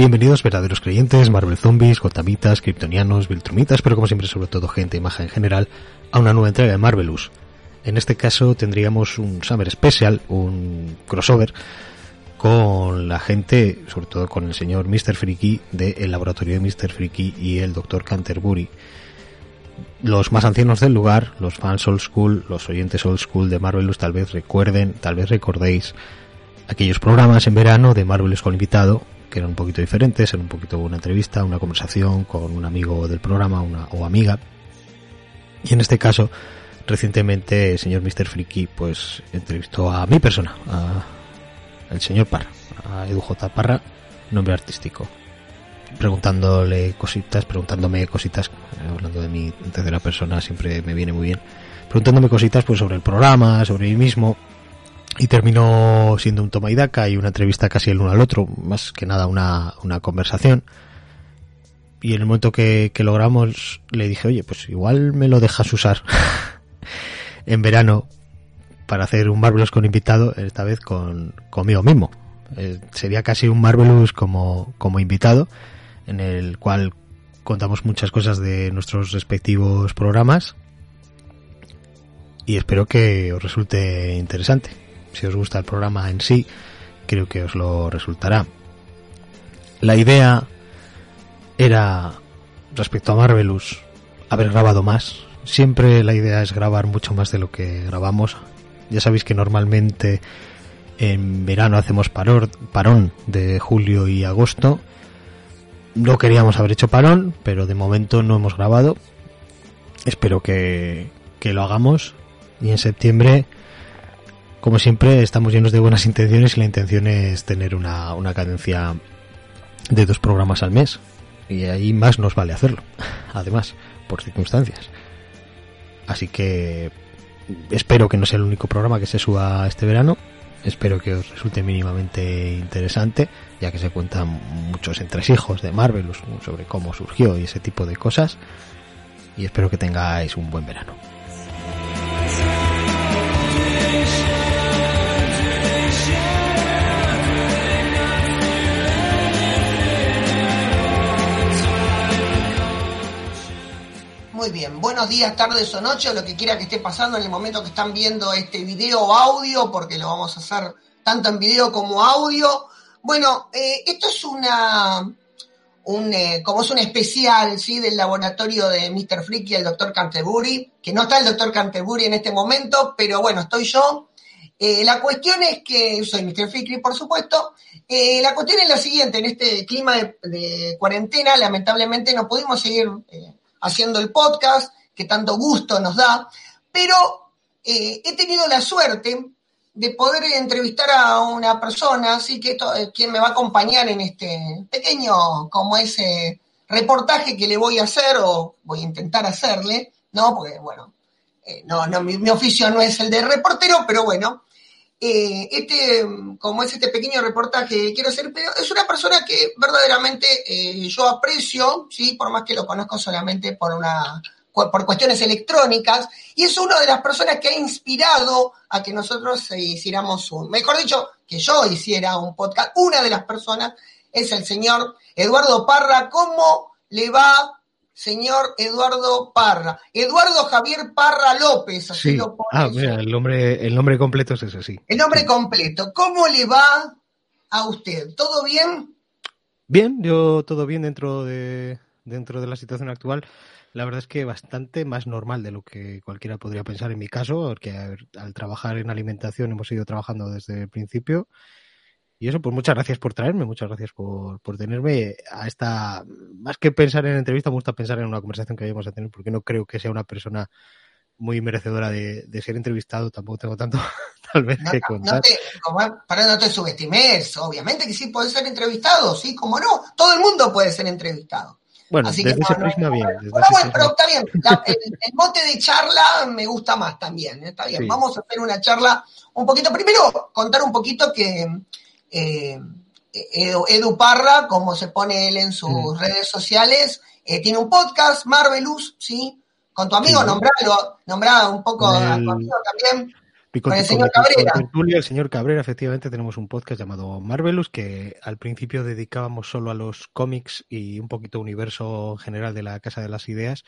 Bienvenidos verdaderos creyentes, Marvel Zombies, Gotamitas, Kryptonianos, Viltrumitas, pero como siempre sobre todo gente y maja en general, a una nueva entrega de Marvelous. En este caso tendríamos un Summer Special, un crossover, con la gente, sobre todo con el señor Mr. Freaky del laboratorio de Mr. Freaky y el Dr. Canterbury. Los más ancianos del lugar, los fans old school, los oyentes old school de Marvelous tal vez recuerden, tal vez recordéis aquellos programas en verano de Marvelous con invitado, que eran un poquito diferentes, eran un poquito una entrevista, una conversación con un amigo del programa una, o amiga. Y en este caso, recientemente el señor Mr. Freaky pues entrevistó a mi persona, a el señor Parra, a Edu J. Parra, nombre artístico. Preguntándole cositas, preguntándome cositas, hablando de mi tercera persona siempre me viene muy bien, preguntándome cositas pues sobre el programa, sobre mí mismo, y terminó siendo un toma y daca y una entrevista casi el uno al otro, más que nada una, una conversación. Y en el momento que, logramos le dije, oye, pues igual me lo dejas usar en verano para hacer un Marvelous con invitado, esta vez con conmigo mismo. Eh, sería casi un Marvelous como, como invitado, en el cual contamos muchas cosas de nuestros respectivos programas y espero que os resulte interesante. Si os gusta el programa en sí, creo que os lo resultará. La idea era, respecto a Marvelous, haber grabado más. Siempre la idea es grabar mucho más de lo que grabamos. Ya sabéis que normalmente en verano hacemos parón de julio y agosto. No queríamos haber hecho parón, pero de momento no hemos grabado. Espero que, que lo hagamos. Y en septiembre, como siempre, estamos llenos de buenas intenciones y la intención es tener una, una cadencia de dos programas al mes. Y ahí más nos vale hacerlo, además, por circunstancias. Así que espero que no sea el único programa que se suba este verano. Espero que os resulte mínimamente interesante, ya que se cuentan muchos entresijos de Marvel sobre cómo surgió y ese tipo de cosas. Y espero que tengáis un buen verano. Bien, buenos días, tardes o noches, lo que quiera que esté pasando en el momento que están viendo este video o audio, porque lo vamos a hacer tanto en video como audio. Bueno, eh, esto es una, un, eh, como es un especial, ¿sí? Del laboratorio de Mr. Freaky y el Dr. Canterbury, que no está el Dr. Canterbury en este momento, pero bueno, estoy yo. Eh, la cuestión es que, soy Mr. Freaky, por supuesto, la cuestión es la siguiente, en este clima de cuarentena, lamentablemente no pudimos seguir haciendo el podcast, que tanto gusto nos da, pero eh, he tenido la suerte de poder entrevistar a una persona, así que esto, eh, quien me va a acompañar en este pequeño, como ese reportaje que le voy a hacer o voy a intentar hacerle, ¿no? Porque, bueno, eh, no, no, mi, oficio no es el de reportero, pero bueno, este, como es este pequeño reportaje que quiero hacer, pero es una persona que verdaderamente yo aprecio, ¿sí? Por más que lo conozco solamente por una por cuestiones electrónicas, y es una de las personas que ha inspirado a que nosotros hiciéramos un, mejor dicho, que yo hiciera un podcast. Una de las personas es el señor Eduardo Parra. ¿Cómo le va señor Eduardo Parra. Eduardo Javier Parra López, así lo pone Ah, mira, el nombre, el nombre completo es ese, sí. El nombre completo. ¿Cómo le va a usted? ¿Todo bien? Bien, yo todo bien dentro de, dentro de la situación actual. La verdad es que bastante más normal de lo que cualquiera podría pensar en mi caso, porque al trabajar en alimentación hemos ido trabajando desde el principio y eso, pues muchas gracias por traerme, muchas gracias por, por tenerme a esta, más que pensar en entrevista, me gusta pensar en una conversación que vayamos a tener, porque no creo que sea una persona muy merecedora de, ser entrevistado, tampoco tengo tanto tal vez que contar. No te, para no te subestimes, obviamente que sí puedes ser entrevistado, sí, como no, todo el mundo puede ser entrevistado. Bueno, desde ese prisma bien. bueno, pero está bien, el, mote de charla me gusta más también, está bien. Vamos a hacer una charla un poquito, primero contar un poquito que eh, Edu, Parra, como se pone él en sus mm. redes sociales, eh, tiene un podcast, Marvelous, ¿sí? Con tu amigo, nombralo, nombrá un poco a tu amigo también. con el señor Cabrera. el señor Cabrera, efectivamente, tenemos un podcast llamado Marvelous que al principio dedicábamos solo a los cómics y un poquito universo general de la Casa de las Ideas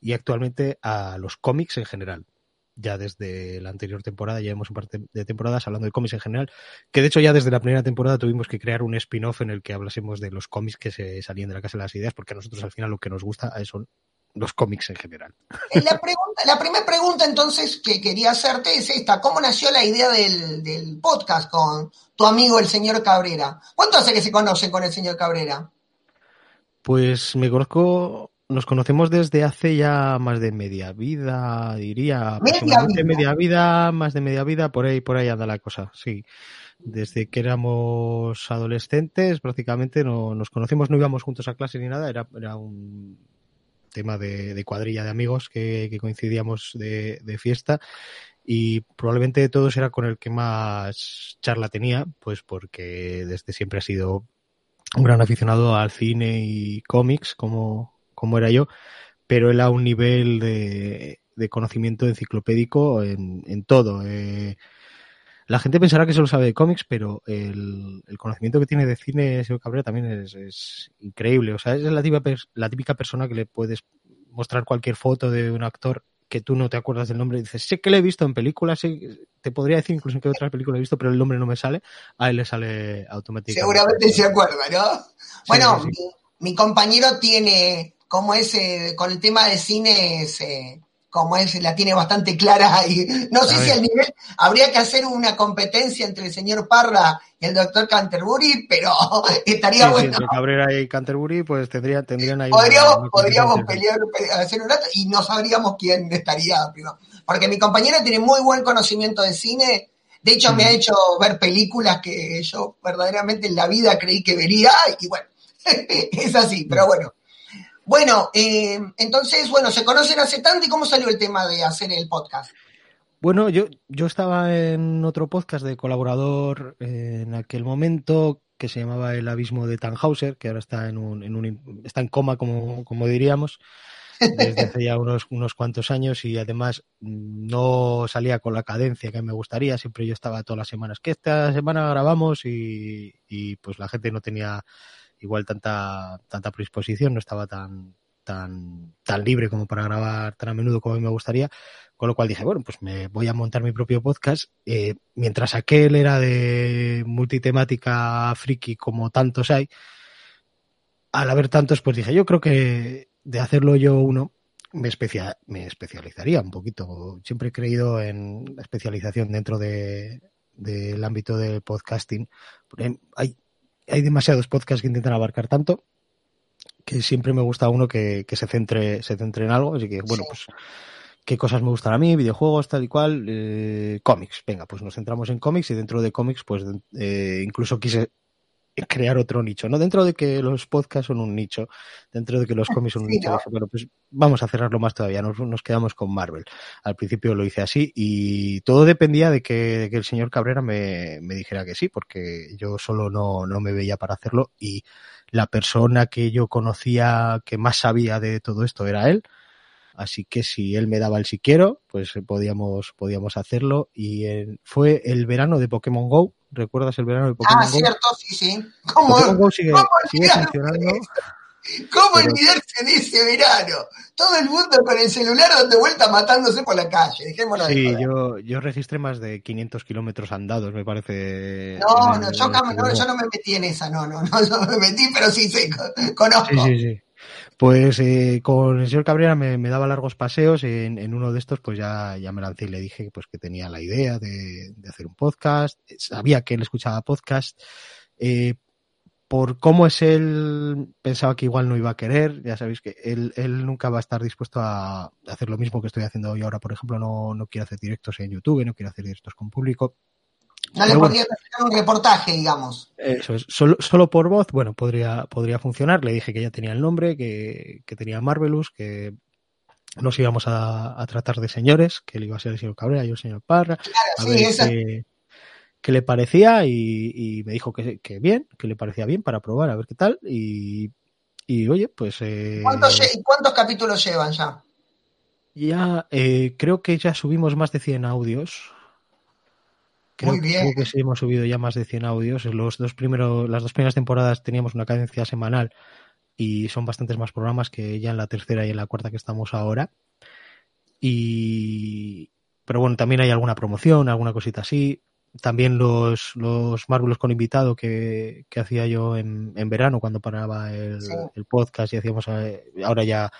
y actualmente a los cómics en general. Ya desde la anterior temporada, ya hemos un par de temporadas hablando de cómics en general, que de hecho ya desde la primera temporada tuvimos que crear un spin-off en el que hablásemos de los cómics que se salían de la Casa de las Ideas, porque a nosotros al final lo que nos gusta son los cómics en general. Eh, la, pregunta, la primera pregunta entonces que quería hacerte es esta, ¿cómo nació la idea del, podcast con tu amigo el señor Cabrera? ¿Cuánto hace que se conocen con el señor Cabrera? Pues me conozco, nos conocemos desde hace ya más de media vida, diría. Media vida. media vida, más de media vida, por ahí, por ahí anda la cosa, sí. Desde que éramos adolescentes, prácticamente no, nos conocemos, no íbamos juntos a clase ni nada, era, era un tema de, cuadrilla de amigos que, coincidíamos de, fiesta y probablemente todos era con el que más charla tenía, pues porque desde siempre ha sido un gran aficionado al cine y cómics, como, como era yo, pero él a un nivel de, conocimiento enciclopédico en, todo. Eh, la gente pensará que solo sabe de cómics, pero el, conocimiento que tiene de cine, señor Cabrera, también es, increíble. O sea, es la típica, la típica persona que le puedes mostrar cualquier foto de un actor que tú no te acuerdas del nombre y dices, sé que lo he visto en películas, te podría decir incluso en qué otras películas he visto, pero el nombre no me sale, a él le sale automáticamente. Seguramente se acuerda, ¿no? Bueno, Mi, compañero tiene, como ese, con el tema de cine, ese, como es, la tiene bastante clara y no sé si al nivel habría que hacer una competencia entre el señor Parra y el doctor Canterbury, pero estaría bueno. entre Cabrera y Canterbury, pues tendrían, tendrían ahí. Podríamos, podríamos pelear, hacer un rato y no sabríamos quién estaría primero. Porque mi compañera tiene muy buen conocimiento de cine. De hecho, me ha hecho ver películas que yo verdaderamente en la vida creí que vería y bueno, es así, pero bueno. Bueno, eh, entonces, bueno, se conocen hace tanto y cómo salió el tema de hacer el podcast. Bueno, yo, yo estaba en otro podcast de colaborador eh, en aquel momento que se llamaba El Abismo de Tannhauser, que ahora está en un, en un está en coma, como, como diríamos, desde hace ya unos, unos cuantos años y además no salía con la cadencia que me gustaría, siempre yo estaba todas las semanas, que esta semana grabamos y, y pues la gente no tenía igual tanta, tanta predisposición, no estaba tan, tan, tan libre como para grabar tan a menudo como me gustaría, con lo cual dije, bueno, pues me voy a montar mi propio podcast, eh, mientras aquel era de multitemática friki como tantos hay, al haber tantos, pues dije, yo creo que de hacerlo yo uno, me, me especializaría un poquito. Siempre he creído en la especialización dentro de, del ámbito del podcasting. Hay hay demasiados podcasts que intentan abarcar tanto que siempre me gusta uno que, se centre se centre en algo. Así que bueno pues qué cosas me gustan a mí videojuegos tal y cual eh, cómics. Venga pues nos centramos en cómics y dentro de cómics pues eh, incluso quise crear otro nicho, ¿no? Dentro de que los podcasts son un nicho, dentro de que los cómics son un nicho, bueno, pues vamos a cerrarlo más todavía, nos, nos, quedamos con Marvel. Al principio lo hice así y todo dependía de que, el señor Cabrera me, me, dijera que sí, porque yo solo no, no me veía para hacerlo y la persona que yo conocía que más sabía de todo esto era él. Así que si él me daba el si quiero, pues podíamos, podíamos hacerlo. Y fue el verano de Pokémon Go, ¿Recuerdas el verano de Pokémon ah, cierto, sí, sí. ¿Cómo, Pokémon sigue, ¿cómo sigue funcionando. ¿Cómo olvidarse de ese verano? Todo el mundo con el celular dando vuelta matándose por la calle. Sí, yo, yo registré más de 500 kilómetros andados, me parece. No, no, yo, no, yo no me metí en esa, no, no, no, no me metí, pero sí, sí, conozco. Sí, sí, sí. Pues eh, con el señor Cabrera me, daba largos paseos y en, uno de estos pues ya, ya me lancé y le dije pues que tenía la idea de, hacer un podcast, sabía que él escuchaba podcast, eh, por cómo es él, pensaba que igual no iba a querer, ya sabéis que él, él nunca va a estar dispuesto a hacer lo mismo que estoy haciendo yo ahora, por ejemplo, no, no quiere hacer directos en YouTube, no quiere hacer directos con público, no le podría hacer un reportaje, digamos. Eso es. Solo, solo, por voz, bueno, podría, podría funcionar. Le dije que ya tenía el nombre, que, que tenía Marvelous, que nos íbamos a, a, tratar de señores, que él iba a ser el señor Cabrera, yo el señor Parra. a ver qué, le parecía y, y me dijo que, que, bien, que le parecía bien para probar, a ver qué tal. Y, y oye, pues... Eh, ¿Cuántos, ¿Cuántos capítulos llevan ya? Ya, eh, creo que ya subimos más de 100 audios Creo, Muy bien. que sí hemos subido ya más de 100 audios. Los dos primeros, las dos primeras temporadas teníamos una cadencia semanal y son bastantes más programas que ya en la tercera y en la cuarta que estamos ahora. Y pero bueno, también hay alguna promoción, alguna cosita así. También los, los Marvelous con invitado que, que hacía yo en, en, verano cuando paraba el, el podcast y hacíamos eh, ahora ya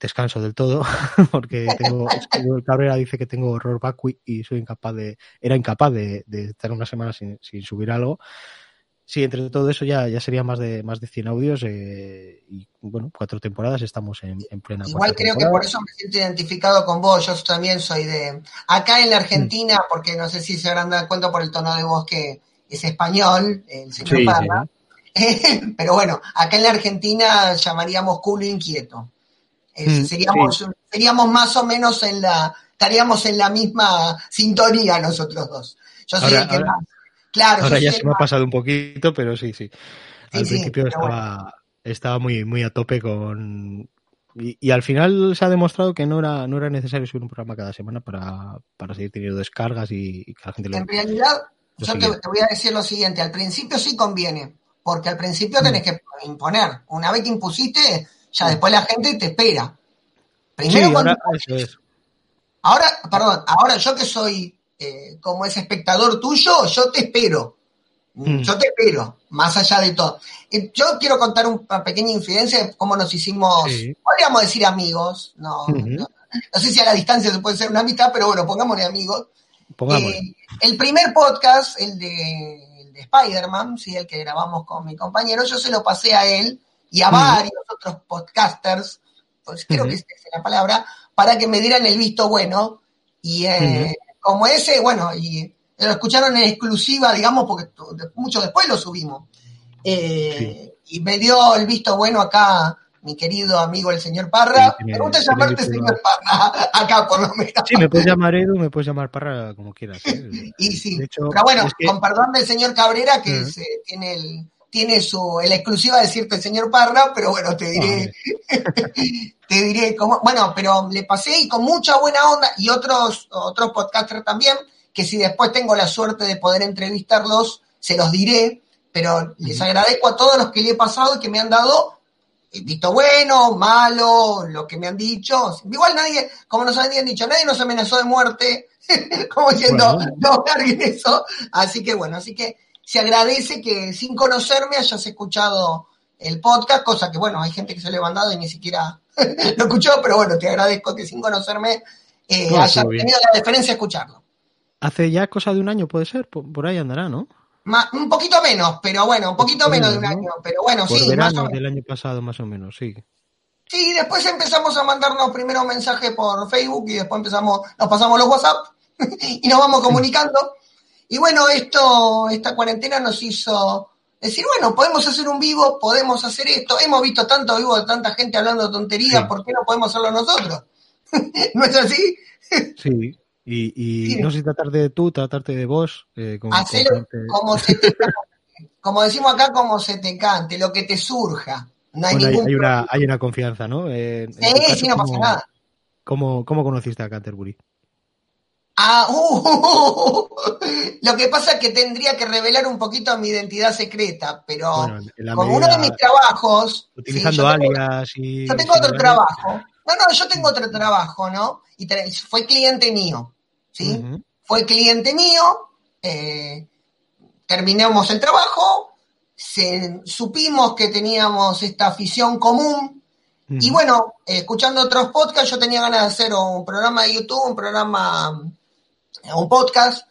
descanso del todo porque tengo el Cabrera dice que tengo horror vacui y soy incapaz de era incapaz de, de estar una semana sin, sin subir algo Sí, entre todo eso ya, ya sería más de más de 100 audios eh, y bueno, cuatro temporadas estamos en, en plena. Igual creo que por eso me siento identificado con vos, yo también soy de... Acá en la Argentina, mm. porque no sé si se habrán dado cuenta por el tono de voz que es español, el señor Parra, pero bueno, acá en la Argentina llamaríamos culo inquieto. Mm, seríamos, seríamos más o menos en la, estaríamos en la misma sintonía nosotros dos. Yo soy el que más Claro, Ahora ya se me ha pasado un poquito, pero sí, sí. Al principio estaba, estaba muy, muy a tope con. Y, al final se ha demostrado que no era, no era necesario subir un programa cada semana para, para seguir teniendo descargas y, que la gente lo En realidad, yo te, voy a decir lo siguiente: al principio sí conviene, porque al principio mm. tenés que imponer. Una vez que impusiste, ya después la gente te espera. Primero sí, ahora, eso es. Ahora, perdón, ahora yo que soy eh, como ese espectador tuyo, yo te espero. Mm. Yo te espero, más allá de todo. Yo quiero contar una pequeña infidencia de cómo nos hicimos, podríamos decir amigos, no, no, sé si a la distancia se puede ser una amistad, pero bueno, pongámosle amigos. Eh, el primer podcast, el de, el de Spider-Man, ¿sí? el que grabamos con mi compañero, yo se lo pasé a él y a varios otros podcasters, pues creo que esa es la palabra, para que me dieran el visto bueno. Y eh, como ese, bueno, y lo escucharon en exclusiva, digamos, porque mucho después lo subimos. Eh, y me dio el visto bueno acá mi querido amigo el señor Parra. me gusta llamarte señor Parra, acá por lo menos. Sí, me puedes llamar Edu, me puedes llamar Parra como quieras. ¿eh? y sí, pero bueno, con perdón del señor Cabrera, que se, tiene el tiene su la exclusiva de decirte el señor Parra, pero bueno, te diré, te diré cómo, bueno, pero le pasé y con mucha buena onda y otros, otros podcasters también, que si después tengo la suerte de poder entrevistarlos, se los diré, pero les agradezco a todos los que le he pasado y que me han dado eh, visto bueno, malo, lo que me han dicho. Igual nadie, como nos habían dicho, nadie nos amenazó de muerte, como diciendo, no carguen eso. Así que bueno, así que se agradece que sin conocerme hayas escuchado el podcast, cosa que bueno, hay gente que se le ha mandado y ni siquiera lo escuchó, pero bueno, te agradezco que sin conocerme eh, hayas tenido la deferencia de escucharlo. Hace ya cosa de un año, puede ser, por, ahí andará, ¿no? un poquito menos, pero bueno, un poquito menos, de un año, pero bueno, por sí. Verano del año pasado, más o menos, sí. Sí, después empezamos a mandarnos primero mensajes por Facebook y después empezamos, nos pasamos los WhatsApp y nos vamos comunicando. Y bueno, esto, esta cuarentena nos hizo decir, bueno, podemos hacer un vivo, podemos hacer esto, hemos visto tanto vivo de tanta gente hablando tonterías, ¿por qué no podemos hacerlo nosotros? ¿No es así? Sí, y, no sé tratar de tú, tratarte de vos. Eh, como, como se te cante. Como decimos acá, como se te cante, lo que te surja. No hay, ningún hay, una, hay una confianza, ¿no? Eh, sí, sí, no pasa nada. ¿cómo, ¿Cómo conociste a Canterbury? Ah, uh, lo que pasa es que tendría que revelar un poquito mi identidad secreta, pero como uno de mis trabajos. Utilizando alias y. Yo tengo otro trabajo. No, no, yo tengo otro trabajo, ¿no? Y fue cliente mío, ¿sí? Fue cliente mío, eh, terminamos el trabajo, supimos que teníamos esta afición común. Y bueno, escuchando otros podcasts, yo tenía ganas de hacer un programa de YouTube, un programa un podcast.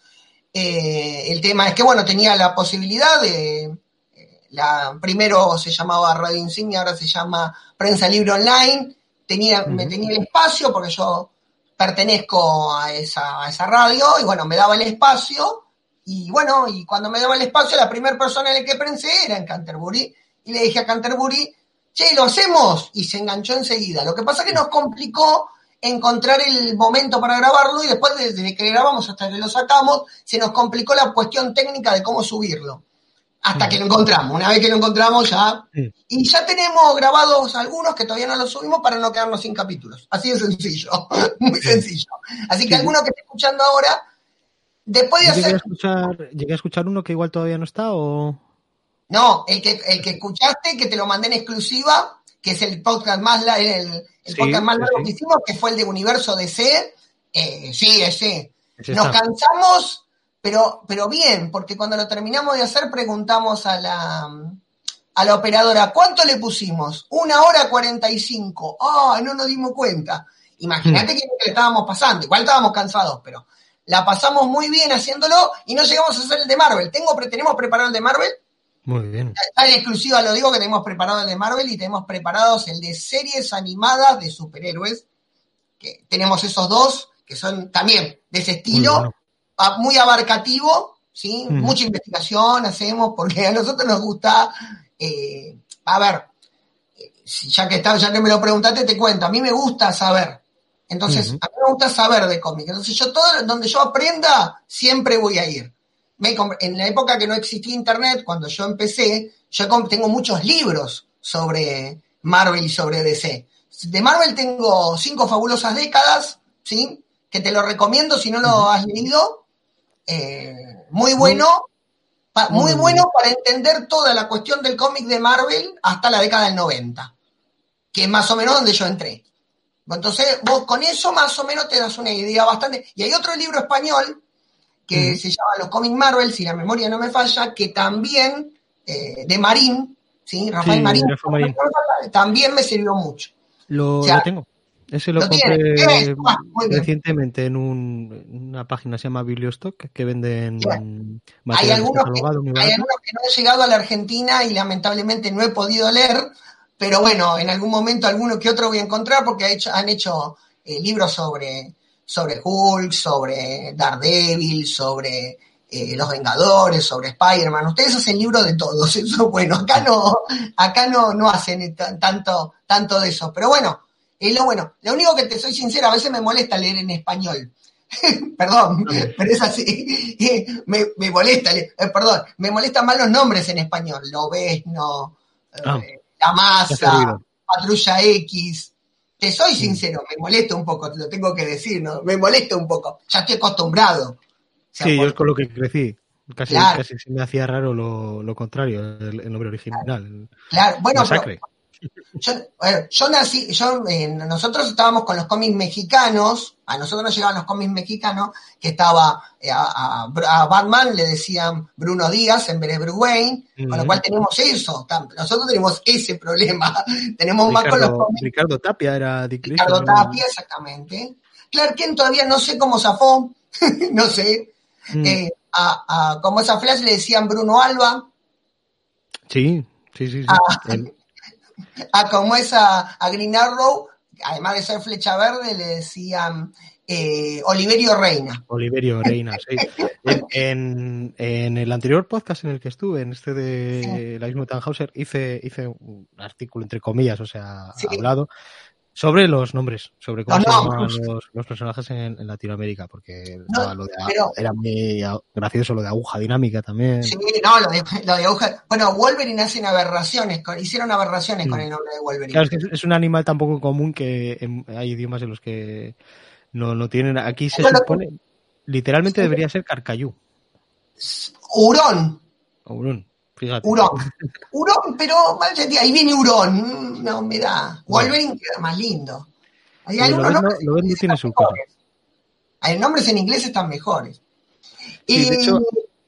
Eh, el tema es que, bueno, tenía la posibilidad de, eh, la, primero se llamaba Radio Insignia, ahora se llama Prensa Libre Online, tenía, me tenía el espacio porque yo pertenezco a esa, a esa radio y bueno, me daba el espacio y bueno, y cuando me daba el espacio la primera persona en la que pensé era en Canterbury y le dije a Canterbury, che, lo hacemos y se enganchó enseguida. Lo que pasa es que nos complicó encontrar el momento para grabarlo y después desde que grabamos hasta que lo sacamos, se nos complicó la cuestión técnica de cómo subirlo. Hasta que lo encontramos. Una vez que lo encontramos ya. Y ya tenemos grabados algunos que todavía no los subimos para no quedarnos sin capítulos. Así de sencillo. Muy sencillo. Así que alguno que esté escuchando ahora, Después de Llegué a, hacer... escuchar, llegué a escuchar uno que igual todavía no está o... No, el que, el que escuchaste, que te lo mandé en exclusiva, que es el podcast más, la- el, el Sí, podcast más sí, largo sí. que hicimos, que fue el de Universo DC. Eh, sí, ese. Ese Nos cansamos, pero, pero bien, porque cuando lo terminamos de hacer preguntamos a la, a la operadora, ¿cuánto le pusimos? Una hora cuarenta y cinco. ¡Ah, no nos dimos cuenta! Imagínate que le estábamos pasando. Igual estábamos cansados, pero la pasamos muy bien haciéndolo y no llegamos a hacer el de Marvel. Tengo, tenemos preparado el de Marvel. Muy bien. Está en exclusiva, lo digo, que tenemos preparado el de Marvel y tenemos preparados el de series animadas de superhéroes. Que tenemos esos dos, que son también de ese estilo, Muy bueno. a- muy abarcativo, ¿sí? Mm. Mucha investigación hacemos, porque a nosotros nos gusta, eh, a ver, ya que está, ya que me lo preguntaste, te cuento, a mí me gusta saber. Entonces, a mí me gusta saber de cómics. Entonces, yo todo donde yo aprenda, siempre voy a ir. Me en la época que no existía internet, cuando yo empecé, yo tengo muchos libros sobre Marvel y sobre DC. De Marvel tengo cinco fabulosas décadas, ¿sí? Que te lo recomiendo si no lo has leído. Eh, muy bueno, Muy bueno para entender toda la cuestión del cómic de Marvel hasta la década del 90, que es más o menos donde yo entré. Entonces, vos con eso más o menos te das una idea bastante. Y hay otro libro español que se llama Los cómics Marvel, si la memoria no me falla, que también, eh, de Marín, ¿sí? Rafael Sí, Marín, también me sirvió mucho. Lo, O sea, lo tengo. Ese lo, ¿lo compré. Ah, recientemente en un, una página se llama Bibliostock que venden material Hay algunos, que, hay algunos que no han llegado a la Argentina y lamentablemente no he podido leer, pero bueno, en algún momento alguno que otro voy a encontrar porque hecho- han hecho eh, libros sobre, sobre Hulk, sobre Daredevil, sobre eh, Los Vengadores, sobre Spider-Man. Ustedes hacen libros de todos, eso es bueno. Acá no, acá no, no hacen tanto, tanto de eso. Pero bueno, es lo bueno. Lo único que te soy sincera, a veces me molesta leer en español. perdón, pero es así. me, me molesta, le- eh, perdón, me molestan más los nombres en español. Lobezno, eh, Ah, La te ha Masa. Patrulla X. Te soy sincero, me molesta un poco, te lo tengo que decir, ¿no? Me molesta un poco. Ya estoy acostumbrado. O sea, Sí, yo es con lo que crecí. Casi, Claro. casi se me hacía raro lo, lo contrario, el, el nombre original. Claro, bueno, pero. Yo, bueno, yo nací, yo, eh, nosotros estábamos con los cómics mexicanos, a nosotros nos llegaban los cómics mexicanos, que estaba eh, a, Batman le decían Bruno Díaz en vez de Bruce Wayne, con lo cual tenemos eso, nosotros tenemos ese problema, tenemos más con los Ricardo, cómics Ricardo Tapia era Dick Ricardo Tapia, exactamente. Clark Kent todavía no sé cómo zafó, no sé, eh, a, a- como esa Flash le decían Bruno Alba, Sí, sí, sí. sí. Ah. El- a como esa a Green Arrow, además de ser flecha verde, le decían eh, Oliverio Reina. Oliverio Reina, sí. En, en- el anterior podcast en el que estuve, en este de la misma Tannhauser, hice, hice un artículo entre comillas, o sea, Sí. hablado sobre los nombres, sobre cómo se llaman los, los personajes en, en Latinoamérica, porque No, estaba lo de, pero- era muy gracioso lo de aguja dinámica también. Sí, no, lo de, lo de aguja. Bueno, Wolverine hacen aberraciones, con- hicieron aberraciones con Mm. el nombre de Wolverine. Claro, es que es- es un animal tan poco común que en- hay idiomas en los que no lo tienen. Aquí se supone, literalmente Sí. debería ser carcayú. Hurón, hurón, fíjate. hurón. Hurón, pero mal sentido, ahí viene hurón. No, me da. Wolverine queda más lindo. Hay lo ves, nombres no- lo tiene su. Hay nombres en inglés están mejores. Sí, y de hecho,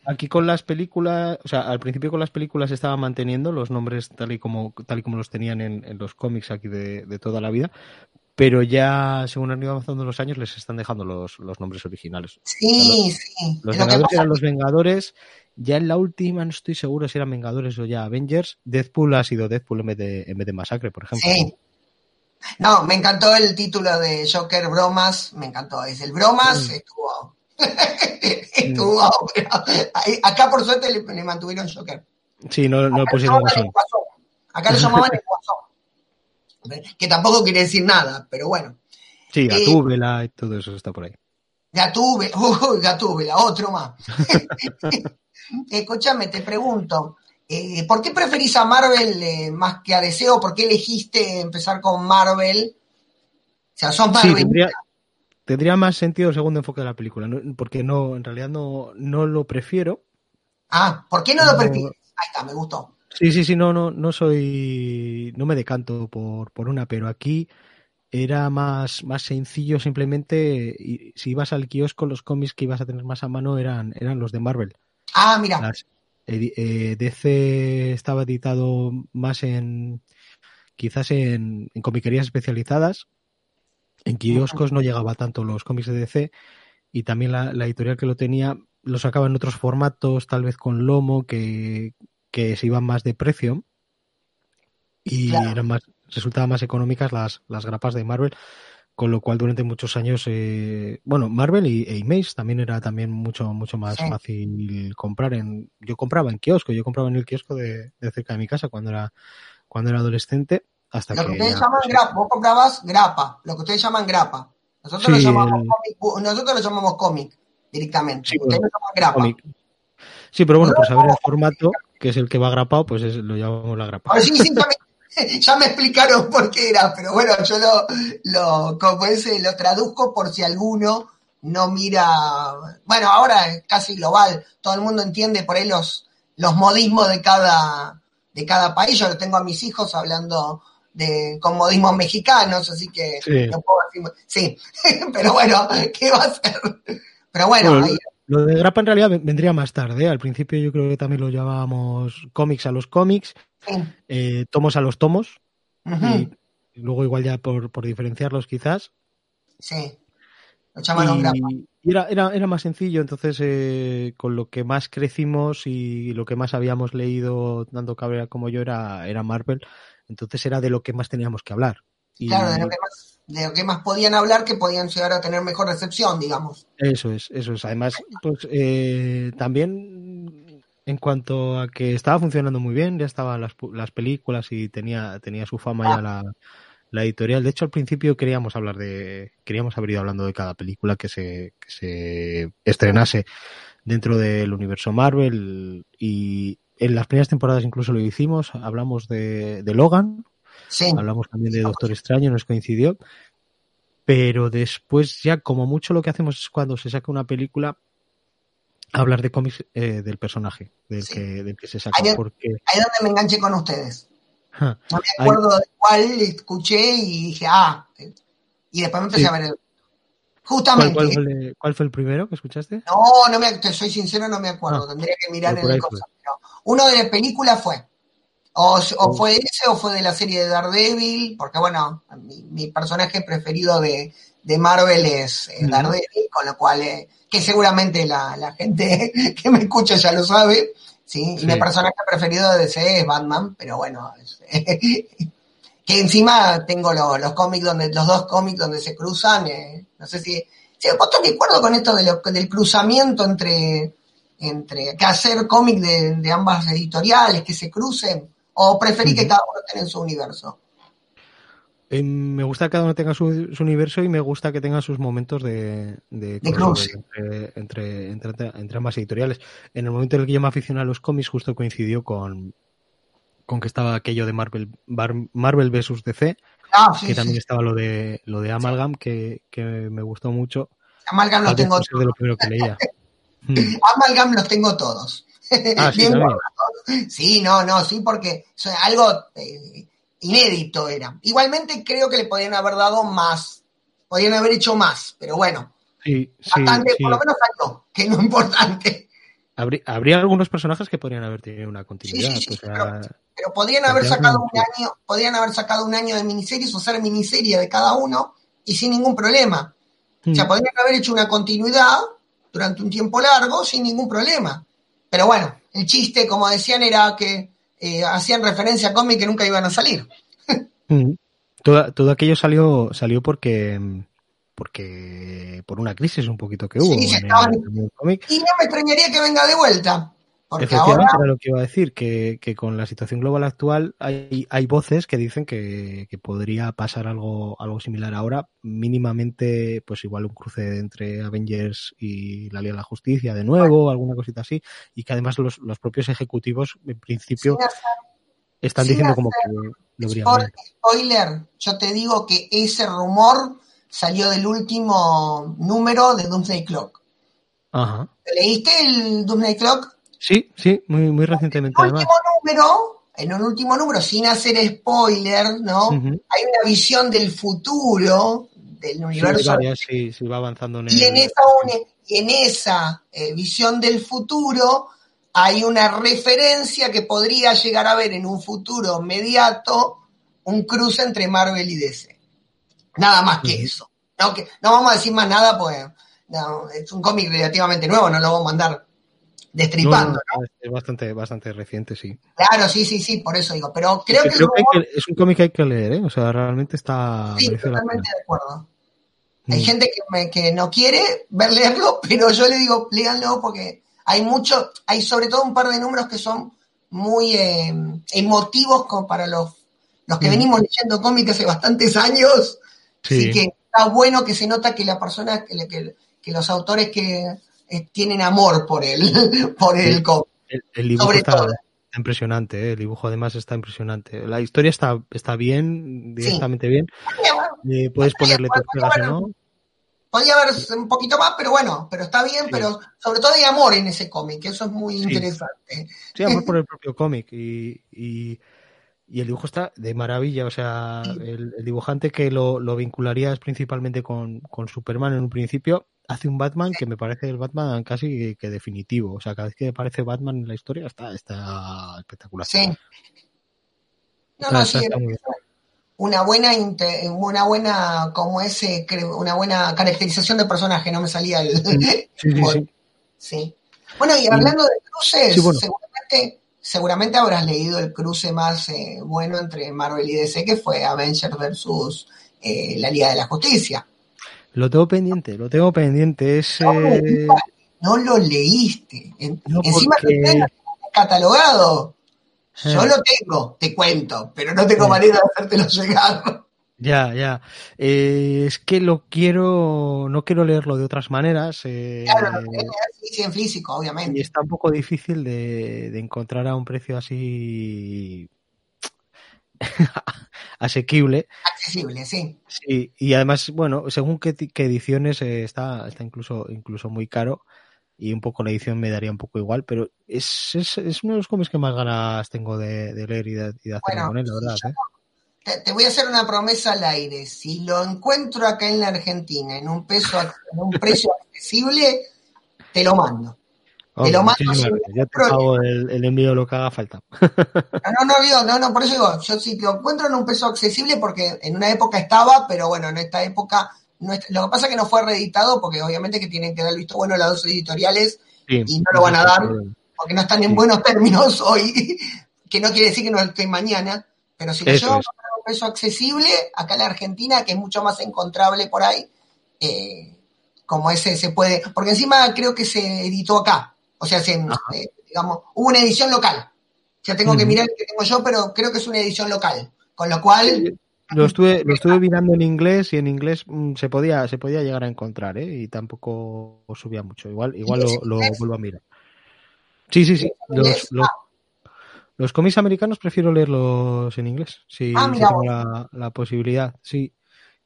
Aquí con las películas, o sea, al principio con las películas estaban manteniendo los nombres tal y como, tal y como los tenían en, en los cómics aquí de, de toda la vida, pero ya según han ido avanzando los años les están dejando los, los nombres originales. sí, sí. Los Vengadores eran los Vengadores, ya en la última no estoy seguro si eran Vengadores o ya Avengers, Deadpool ha sido Deadpool en vez de, en vez de Masacre, por ejemplo. Sí. No, me encantó el título de Joker Bromas, me encantó. Es el Bromas, Mm. estuvo. estuvo. pero ahí- acá por suerte le, le mantuvieron Joker. Sí, no, no pusieron. Acá le llamaban el Guasón. Que tampoco quiere decir nada, pero bueno. Sí, Eh, Gatúbela y todo eso está por ahí. Gatúbela, uy, Gatúbela, otro más. Escúchame, te pregunto, eh, ¿por qué preferís a Marvel eh, más que a DC o por qué elegiste empezar con Marvel? O sea, son Sí, Marvel. tendría, tendría más sentido el segundo enfoque de la película, porque no, en realidad no, no lo prefiero. Ah, ¿por qué no lo prefieres? Ahí está, me gustó. Sí, sí, sí, no, no, no soy, no me decanto por, por una, pero aquí era más, más sencillo simplemente, y si ibas al kiosco, los cómics que ibas a tener más a mano eran, eran los de Marvel. Ah, mira. eh, DC estaba editado más en, quizás en, en comiquerías especializadas, en kioscos no llegaba tanto los cómics de DC y también la, la editorial que lo tenía lo sacaba en otros formatos, tal vez con lomo, que, que se iban más de precio y Claro. eran más, resultaban más económicas las, las grapas de Marvel, con lo cual durante muchos años, eh, bueno, Marvel y, e Image también era también mucho, mucho más Sí. fácil comprar en, yo compraba en kiosco, yo compraba en el kiosco de, de cerca de mi casa cuando era, cuando era adolescente, hasta Lo que que ustedes ya, llaman pues, grapa, vos comprabas grapa, lo que ustedes llaman grapa. Nosotros Sí, lo llamamos el- cómic, bu- nosotros lo llamamos cómic directamente. Sí, ustedes bueno, lo llaman grapa. cómic. Sí, pero bueno, por saber el formato, que es el que va agrapado, pues es- lo llamamos la grapa. Ahora sí, sí, ya me explicaron por qué era, pero bueno, yo lo, lo, como ese, lo traduzco por si alguno no mira. Bueno, ahora es casi global, todo el mundo entiende por ahí los, los modismos de cada, de cada país. Yo lo tengo a mis hijos hablando de, con modismos mexicanos, así que Sí. no puedo decir. Sí, pero bueno, ¿qué va a hacer? Pero bueno, Bueno, ahí, Lo de grapa en realidad ven- vendría más tarde. Al principio yo creo que también lo llamábamos cómics a los cómics, sí. eh, tomos a los tomos, y luego igual ya por, por diferenciarlos quizás. sí. Lo llamaron grapa. Y, era, era, era más sencillo, entonces eh, con lo que más crecimos y lo que más habíamos leído, tanto Cabrera como yo, era, era Marvel. Entonces era de lo que más teníamos que hablar. Y Claro, de lo, que más, de lo que más podían hablar, que podían llegar a tener mejor recepción, digamos. Eso es, eso es. Además, pues eh, también en cuanto a que estaba funcionando muy bien, ya estaban las, las películas y tenía, tenía su fama ya la, la editorial. De hecho, al principio queríamos hablar de, queríamos haber ido hablando de cada película que se, que se estrenase dentro del universo Marvel y en las primeras temporadas incluso lo hicimos. Hablamos de, de Logan, Sí, hablamos también de Doctor Extraño, nos coincidió. Pero después ya como mucho lo que hacemos es cuando se saca una película hablar de cómics eh, del personaje del, Sí. que, del que se saca. Ahí- Porque ahí es donde me enganché con ustedes. No me acuerdo de cuál escuché y dije, ah, y después me empecé Sí. a ver el... ¿cuál, Justamente. cuál fue el, cuál fue el primero que escuchaste? No, no me, te soy sincero, no me acuerdo. Ah, Tendría que mirar en el cosa. Pero uno de la película fue. O, o fue ese o fue de la serie de Daredevil, porque bueno, mi, mi personaje preferido de, de Marvel es eh. Daredevil, con lo cual, eh, que seguramente la, la gente que me escucha ya lo sabe, ¿sí? Y Sí. mi personaje preferido de DC es Batman, pero bueno, es- que encima tengo lo- los cómics donde, los dos cómics donde se cruzan, eh, no sé si, si vos estás de acuerdo con esto de lo- del cruzamiento entre, entre, que hacer cómic de, de ambas editoriales, que se crucen, o preferí que cada uno tenga su universo. Eh, me gusta que cada uno tenga su, su universo y me gusta que tenga sus momentos de, de, entre, entre, entre, entre ambas editoriales. En el momento en el que yo me aficioné a los cómics, justo coincidió con, con que estaba aquello de Marvel, Marvel vs. DC, Ah, sí, que también sí. estaba lo de lo de Amalgam, que, que me gustó mucho. Amalgam los tengo por ser de lo primero que leía. Hmm. Amalgam los tengo todos. Ah, sí, no, no, sí, porque o sea, algo eh, inédito era. Igualmente creo que le podían haber dado más, podían haber hecho más, pero bueno, Sí, bastante, sí. por lo menos algo, que es lo importante. Habría, habría algunos personajes que podrían haber tenido una continuidad. pero, pero podrían haber sacado un año, podrían haber sacado un año de miniseries o hacer miniserie de cada uno y sin ningún problema. O sea, hmm. podrían haber hecho una continuidad durante un tiempo largo sin ningún problema. Pero bueno, el chiste, como decían, era que eh, hacían referencia a cómics que nunca iban a salir. Mm. Todo, todo aquello salió salió porque porque por una crisis un poquito que hubo Sí, se en el, estaban- en el cómic. Y no me extrañaría que venga de vuelta. Porque ahora, era lo que iba a decir, que, que con la situación global actual hay, hay voces que dicen que, que podría pasar algo, algo similar ahora, mínimamente, pues igual un cruce entre Avengers y la Liga de la Justicia de nuevo, alguna cosita así, y que además los, los propios ejecutivos en principio hacer están diciendo como que lo habrían Spoil- vuelto. spoiler, yo te digo que ese rumor salió del último número de Doomsday Clock. Ajá. ¿Leíste el Doomsday Clock? Sí, sí, muy, muy recientemente En el último número, en un último número, sin hacer spoiler, ¿no? Hay una visión del futuro del Sí, universo varias, sí, sí, va avanzando en Y en esa, y en esa eh, visión del futuro hay una referencia que podría llegar a ver en un futuro inmediato un cruce entre Marvel y DC. Nada más que eso. No, que, no vamos a decir más nada, pues no, es un cómic relativamente nuevo, no lo vamos a mandar No, destripando. no, es bastante, bastante reciente, sí. Claro, sí, sí, sí, por eso digo. Pero creo que, creo es un cómic que hay que leer, ¿eh? O sea, realmente está... sí, totalmente de acuerdo. Hay Mm. gente que, me- que no quiere ver leerlo, pero yo le digo, léanlo porque hay mucho, hay sobre todo un par de números que son muy eh, emotivos como para los, los que Mm. venimos leyendo cómics hace bastantes años. Sí. Así que está bueno que se nota que la persona, que, que- que los autores que eh, tienen amor por el, por el Sí. cómic. El, el dibujo Sobre está, todo. está impresionante, ¿eh? el dibujo además está impresionante. La historia está, está bien, directamente bien. Eh, puedes ponerle tus pegas o no. Podría haber un poquito más, pero bueno, pero está bien, Sí. pero sobre todo hay amor en ese cómic, eso es muy Sí. interesante. Sí, amor por el propio cómic. Y, y, y el dibujo está de maravilla. O sea, el, el dibujante que lo, lo vincularías principalmente con, con Superman en un principio, hace un Batman que me parece el Batman casi que definitivo. O sea, cada vez que aparece Batman en la historia está, está espectacular. Sí. No, Está- no, está- sí, está una buena, una buena, como ese, cre- una buena caracterización de personaje, no me salía el... Sí, sí, Bueno, sí. sí. Bueno, y hablando de cruces, bueno. seguramente, seguramente habrás leído el cruce más eh, bueno entre Marvel y DC, que fue Avengers versus eh, la Liga de la Justicia. Lo tengo pendiente, lo tengo pendiente. Es, No, eh, No lo leíste. En- No, Encima porque- que tenés catalogado. Yo Eh. lo tengo, te cuento, pero no tengo manera de hacértelo llegar. Ya, ya. Eh, es que lo quiero, no quiero leerlo de otras maneras. eh, Claro, sí, en físico, y obviamente. está un poco difícil de, de encontrar a un precio así asequible. Accesible, sí. Sí, y además, bueno, según qué, qué ediciones eh, está, está incluso, incluso muy caro. Y un poco la edición me daría un poco igual, pero es, es, es uno de los cómics que más ganas tengo de, de leer y de, y de hacer Bueno, con él, la verdad. ¿eh? Te, te voy a hacer una promesa al aire. Si lo encuentro acá en la Argentina en un peso en un precio accesible, te lo mando. Oh, lo mando. Ya te pago el, el envío lo que haga falta. No, no, no, no, no, por eso digo, yo sí lo encuentro en un peso accesible porque en una época estaba, pero bueno, en esta época, no lo que pasa es que no fue reeditado porque obviamente que tienen que dar visto bueno las dos editoriales Sí, Y no lo van a dar. porque no están en Sí. buenos términos hoy, que no quiere decir que no esté mañana, pero si lo Eso peso accesible, acá en la Argentina, que es mucho más encontrable por ahí, eh, como ese se puede, porque encima creo que se editó acá, o sea, se, eh, digamos, hubo una edición local. Ya tengo que mirar el que tengo yo, pero creo que es una edición local, con lo cual, Lo estuve, lo estuve mirando en inglés y en inglés mm, se podía, se podía llegar a encontrar, ¿eh? Y tampoco subía mucho. Igual, igual ¿Inglés, lo, vuelvo a mirar. Sí, sí, sí. Los, los cómics americanos prefiero leerlos en inglés, si, Ah, si tengo la, la posibilidad. Sí,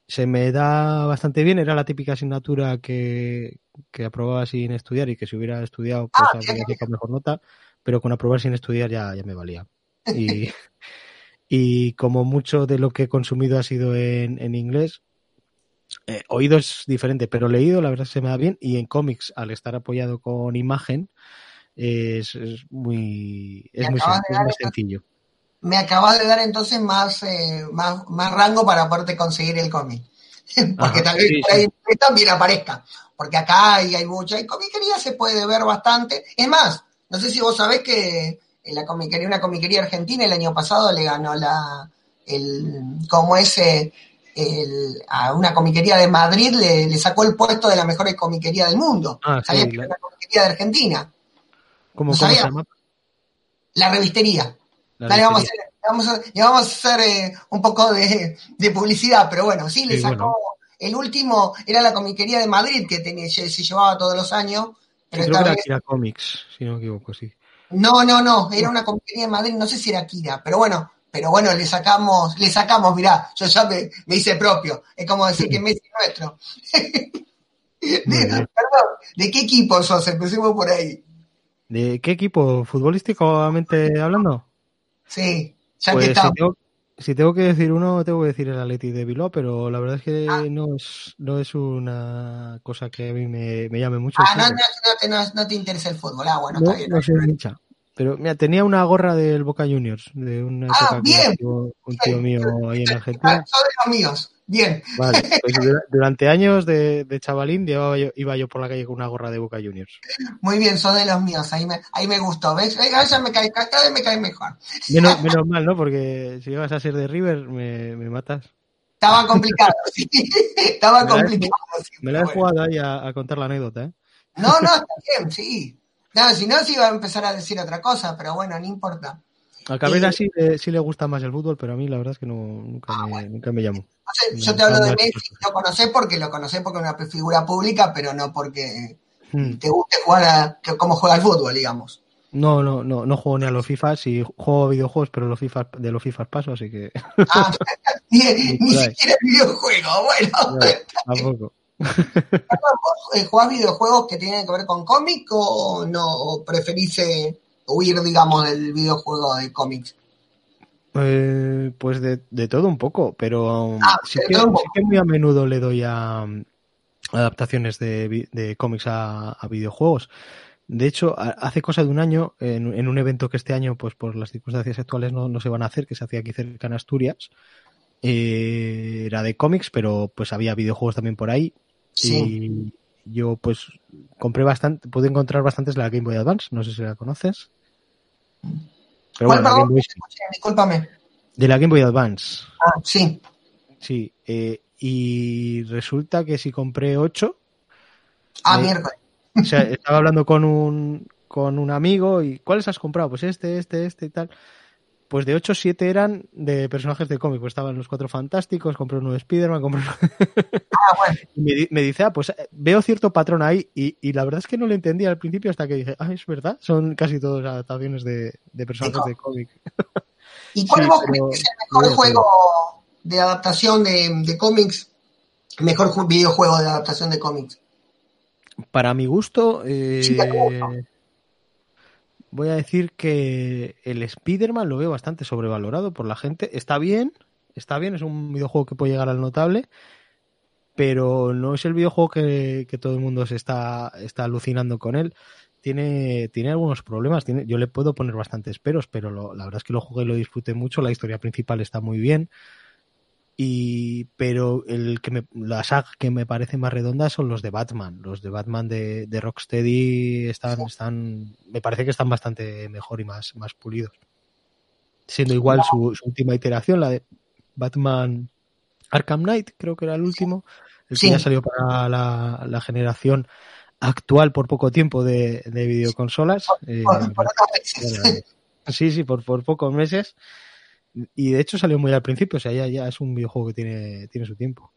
se me da bastante bien. Era la típica asignatura que, que aprobaba sin estudiar y que si hubiera estudiado pues Ah, habría sacado mejor nota, pero con aprobar sin estudiar ya, ya me valía. Y, y como mucho de lo que he consumido ha sido en, en inglés, eh, oído es diferente, pero leído la verdad se me da bien y en cómics al estar apoyado con imagen es, es muy es muy sen- dar esa- sencillo. me acabas de dar entonces más, eh, más, más rango para poderte conseguir el cómic. Porque Ajá, tal vez sí, por ahí también aparezca. Porque acá hay, hay mucha. En comiquería se puede ver bastante. Es más, no sé si vos sabés que en la comiquería, una comiquería argentina el año pasado le ganó la el como ese el, a una comiquería de Madrid le, le sacó el puesto de la mejor comiquería del mundo. Ah, sí, ¿Sabías que la- era una comiquería de Argentina? ¿Cómo, se llama? La revistería. La Dale, vamos a hacer, vamos a, le vamos a hacer eh, un poco de, de publicidad, pero bueno, sí, le Sí, sacó. bueno. El último era la comiquería de Madrid que tenía, se, se llevaba todos los años. Pero Sí, creo que era Comics, si no me equivoco, sí. no, no, no, era una comiquería de Madrid, no sé si era Kira, pero bueno, pero bueno, le sacamos, le sacamos, mirá, yo ya me, me hice propio. Es como decir que Messi es nuestro. de, perdón, ¿de qué equipo sos? Empecemos por ahí. ¿De qué equipo? ¿Futbolísticamente hablando? Sí, ya Pues que si tengo, si tengo que decir uno, tengo que decir el Atleti de Bilbao, pero la verdad es que Ah. no es no es una cosa que a mí me, me llame mucho. Ah, no, no, no te, no, te interesa el fútbol. Ah, bueno, No, está bien. no soy hincha. Pero mira, tenía una gorra del Boca Juniors, de una Ah, época que bien, un tío mío ahí en Argentina. Son de los míos. Bien. Vale, pues dura- durante años de, de chavalín llevaba yo- iba yo por la calle con una gorra de Boca Juniors. Muy bien, son de los míos. Ahí me, ahí me gustó. ¿Ves? Ya me cae, cada vez me cae mejor. Menos, menos mal, ¿no? Porque si llegas a ser de River, me, me matas. Estaba complicado, sí. Estaba Me la he complicado. sí, Me la he bueno. jugado ahí a, a contar la anécdota, ¿eh? No, no, está bien, sí. No, si no, se iba a empezar a decir otra cosa, pero bueno, no importa. A Cabrera Y- sí, le- sí le gusta más el fútbol, pero a mí la verdad es que no, nunca, Ah, me, bueno. nunca me llamó. No sé, yo te hablo de Messi, lo conocés porque lo conocés porque es una figura pública, pero no porque Hmm. te guste jugar a, que, cómo juega el fútbol, digamos. No, no, no, no juego ni a los FIFA, sí juego videojuegos, pero los FIFA, de los FIFA paso, así que Ah, ni, ni siquiera videojuego, bueno. no, tampoco. ¿Vos eh, jugás videojuegos que tienen que ver con cómic o no o preferís eh, huir, digamos, del videojuego de cómics? Eh, pues de, de todo un poco, pero um, Ah, sí, que, sí muy a menudo le doy a um, adaptaciones de, de cómics a, a videojuegos. De hecho, hace cosa de un año, en, en un evento que este año, pues por las circunstancias actuales no, no se van a hacer, que se hacía aquí cerca en Asturias, eh, era de cómics, pero pues había videojuegos también por ahí. Sí. Y yo pues compré bastante, pude encontrar bastantes la Game Boy Advance, no sé si la conoces. Pero ¿Cuál, bueno, la perdón? Game Boy- Escuché, Discúlpame. de la Game Boy Advance. Ah, sí. Sí, eh, y resulta que si compré 8, Ah, Eh, miércoles. o sea, estaba hablando con un, con un amigo y ¿cuáles has comprado? Pues este, este, este y tal. Pues de 8, 7 eran de personajes de cómic. Pues estaban los cuatro fantásticos, compré uno de Spider-Man, compré uno... Ah, bueno. me, me dice, ah, pues eh, veo cierto patrón ahí y, y la verdad es que no lo entendía al principio hasta que dije, ah, es verdad, son casi todas adaptaciones de, de personajes de cómic. ¿Y cuál Sí, vos pero- crees que es el mejor juego de adaptación de, de cómics? Mejor ju- videojuego de adaptación de cómics. Para mi gusto, eh, Sí. Voy a decir que el Spider-Man lo veo bastante sobrevalorado por la gente. Está bien, está bien, es un videojuego que puede llegar al notable, pero no es el videojuego que, todo el mundo se está, está alucinando con él. Tiene, tiene algunos problemas, tiene, yo le puedo poner bastantes peros, pero lo- la verdad es que lo jugué y lo disfruté mucho, la historia principal está muy bien. Y, pero el que me, la saga que me parece más redonda son los de Batman. Los de Batman de, de Rocksteady están, están, me parece que están bastante mejor y más, más pulidos. Siendo igual su, su última iteración, la de Batman Arkham Knight, creo que era el último, el Sí. que ya salió para la, la generación actual por poco tiempo de, de videoconsolas. Eh, Por, por Sí, sí, por, por pocos meses. Y de hecho salió muy al principio, o sea, ya, ya es un videojuego que tiene, tiene su tiempo.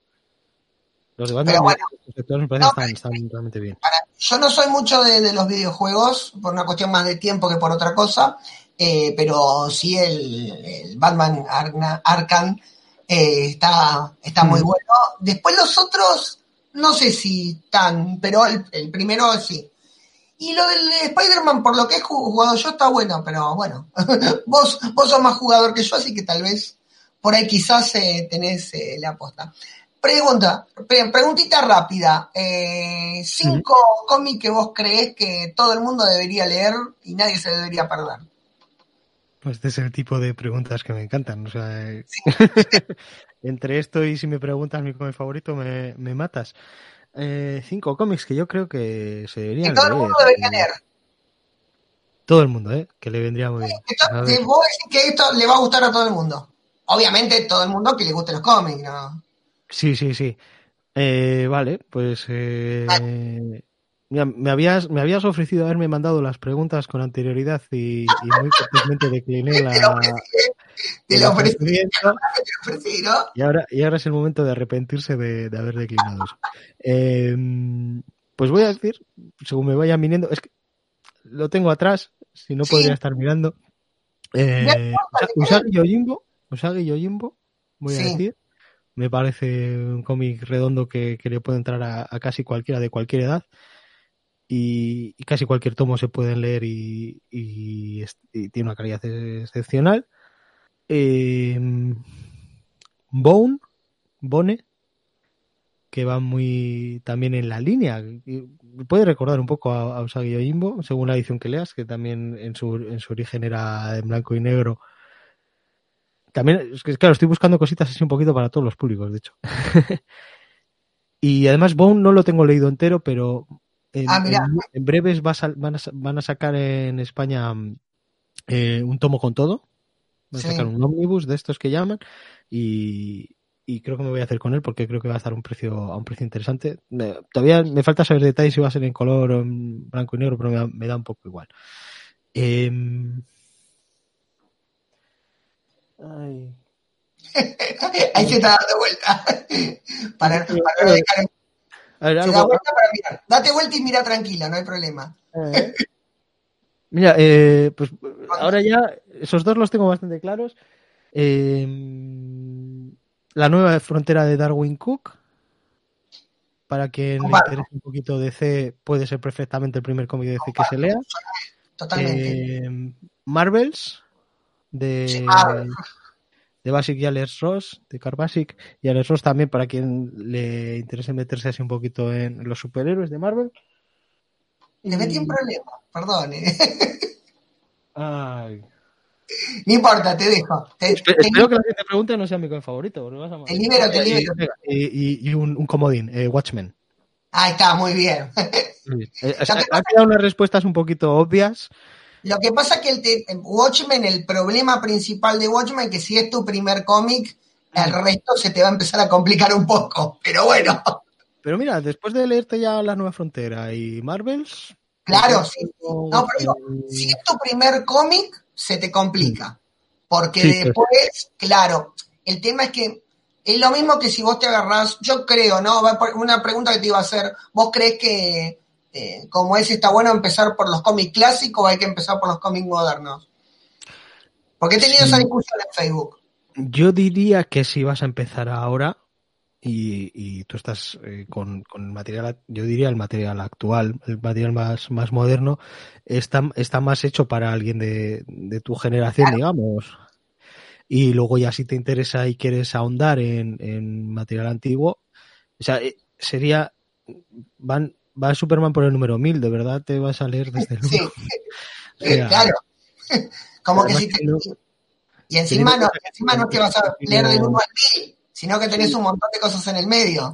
Los de Batman bueno. los sectores me parecen No, están, están realmente bien. Yo no soy mucho de, de los videojuegos, por una cuestión más de tiempo que por otra cosa, eh, pero sí el, el Batman Arna- Arkham eh, está, está muy Mm. bueno. Después los otros, no sé si tan, pero el, el primero sí. Y lo del Spider-Man, por lo que he jugado yo, está bueno, pero bueno, vos, vos sos más jugador que yo, así que tal vez por ahí quizás eh, tenés eh, la aposta. Pregunta, pre- preguntita rápida. Eh, cinco cómics que vos creés que todo el mundo debería leer y nadie se debería perder. Pues este es el tipo de preguntas que me encantan. O sea, eh, entre esto y si me preguntas mi cómic favorito, me, me matas. Eh, cinco cómics que yo creo que se Que deberían todo el leer. mundo debería Eh, leer. Todo el mundo, ¿eh? Que le vendría muy bien. Que to- A que ver. vos decís que esto le va a gustar a todo el mundo. Obviamente todo el mundo que le guste los cómics, ¿no? Sí, sí, sí. Eh, vale, pues eh, mira, me habías me habías ofrecido haberme mandado las preguntas con anterioridad y, y muy cortésmente decliné la, Te lo ofrecí, te el lo ofrecí, ofrecimiento te lo ofrecí, ¿no? y ahora y ahora es el momento de arrepentirse de, de haber declinado eso. Eh, pues voy a decir, según me vayan viniendo, es que lo tengo atrás, si no Sí. podría estar mirando. Eh, Ya, Usagi Yojimbo, Usagi Yojimbo, voy a decir. Me parece un cómic redondo que, le puede entrar a, casi cualquiera de cualquier edad. Y, casi cualquier tomo se pueden leer y, tiene una calidad excepcional. Em, Bone, Bone, que va muy también en la línea. Puede recordar un poco a, Usagi Yojimbo, según la edición que leas, que también en su, en su origen era en blanco y negro. También, es que, claro, estoy buscando cositas así un poquito para todos los públicos, de hecho. y además Bone no lo tengo leído entero, pero en, ah, breves van, a, sacar en España eh, un tomo con todo. Van a sacar un ómnibus de estos que llaman y, y creo que me voy a hacer con él porque creo que va a estar a un precio, a un precio interesante. todavía me falta saber detalles si va a ser en color o en blanco y negro, pero me da, un poco igual. Em, ay. Ahí se está dando vuelta. para, para dejar... A ver, se da vuelta para mirar. Date vuelta y mira tranquila, no hay problema. Mira, eh, pues ahora ya esos dos los tengo bastante claros. Eh, la nueva frontera de Darwin Cook. Para quien le interese un poquito de C, puede ser perfectamente el primer cómic de C que se lea. Totalmente. Eh, Marvels, de, de Basic y Alex Ross, de Car Basic, y Alex Ross también para quien le interese meterse así un poquito en los superhéroes de Marvel. Le metí un problema, perdón. ¿eh? Ay. No importa, te dejo. espero que la gente pregunte no sea mi favorito. Vas a... Te libero, te libero. Y, un, comodín, eh, Watchmen. Ahí está, muy bien. Eh, ha quedado unas respuestas un poquito obvias. Lo que pasa es que el Watchmen, el problema principal de Watchmen, que si es tu primer cómic, el mm. resto se te va a empezar a complicar un poco. Pero bueno. Pero mira, después de leerte ya La Nueva Frontera y Marvels. Claro, sí. No, pero digo, si es tu primer cómic, se te complica. Porque después, claro, el tema es que es lo mismo que si vos te agarrás, yo creo, ¿no? Una pregunta que te iba a hacer, ¿vos crees que eh, como es está bueno empezar por los cómics clásicos o hay que empezar por los cómics modernos? Porque he tenido esa discusión en Facebook. Yo diría que si vas a empezar ahora, y, tú estás eh, con, el material, yo diría el material actual, el material más, más moderno, está, está más hecho para alguien de, tu generación, digamos. Y luego ya si te interesa y quieres ahondar en, material antiguo, o sea, eh, sería, van, va Superman por el número 1000, de verdad te vas a leer desde el número. Sí, claro. Como que si te... Y encima no, encima no que vas a leer del 1 al 1000 sino que tenés un montón de cosas en el medio.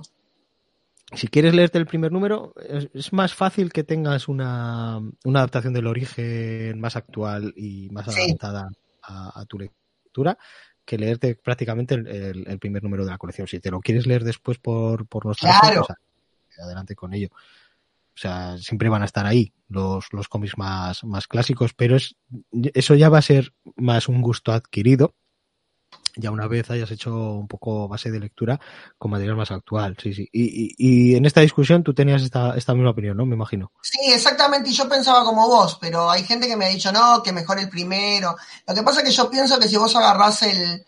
Si quieres leerte el primer número, es, más fácil que tengas una, adaptación del origen más actual y más adaptada a, tu lectura que leerte prácticamente el, primer número de la colección. Si te lo quieres leer después por, por nuestra claro. adelante con ello. O sea, siempre van a estar ahí los, los cómics más, más clásicos, pero es, eso ya va a ser más un gusto adquirido ya una vez hayas hecho un poco base de lectura con material más actual, sí, sí. Y, y, en esta discusión tú tenías esta, esta misma opinión, ¿no? Me imagino. Sí, exactamente, y yo pensaba como vos, pero hay gente que me ha dicho, no, que mejor el primero. Lo que pasa es que yo pienso que si vos agarrás el,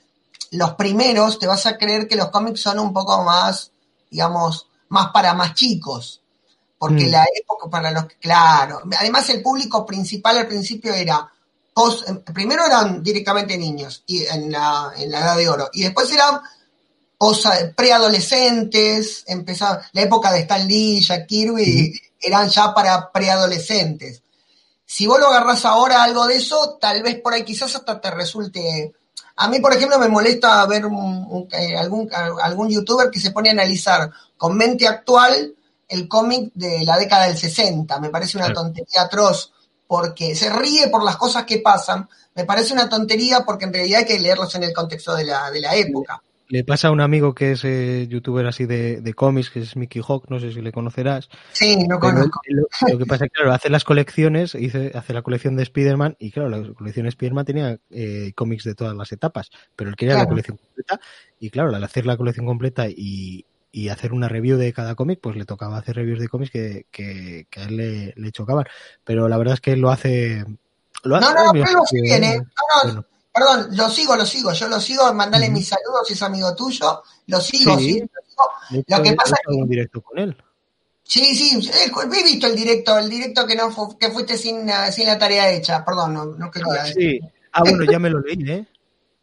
los primeros, te vas a creer que los cómics son un poco más, digamos, más para más chicos. Porque mm. la época para los que, claro, además el público principal al principio era primero eran directamente niños y en la, edad de oro, y después eran preadolescentes, empezaba la época de Stan Lee, Jack Kirby, eran ya para preadolescentes. Si vos lo agarrás ahora algo de eso, tal vez por ahí quizás hasta te resulte... A mí, por ejemplo, me molesta ver eh, algún, algún youtuber que se pone a analizar con mente actual el cómic de la década del 60. Me parece una tontería atroz porque se ríe por las cosas que pasan, me parece una tontería porque en realidad hay que leerlos en el contexto de la, de la época. Le pasa a un amigo que es eh, youtuber así de, de, cómics, que es Mickey Hawk, no sé si le conocerás. Sí, no conozco. Lo, que pasa es que, claro, hace las colecciones, hace la colección de Spider-Man, y claro, la colección de Spider-Man tenía eh, cómics de todas las etapas, pero él quería la colección completa, y claro, al hacer la colección completa y, y hacer una review de cada cómic, pues le tocaba hacer reviews de cómics que, que, a él le, le, chocaban. Pero la verdad es que lo hace. Lo hace no, no, pero lo bien, ¿eh? No, no, perdón, lo sigo, lo sigo, yo lo sigo, mandale mis saludos es amigo tuyo, lo sigo, sí. Lo, que pasa es que... un directo con él. Sí, sí, he visto el directo, el directo que no que fuiste sin, sin la tarea hecha, perdón, no, no quería. Ah, sí. Ah, bueno, ya me lo leí, ¿eh?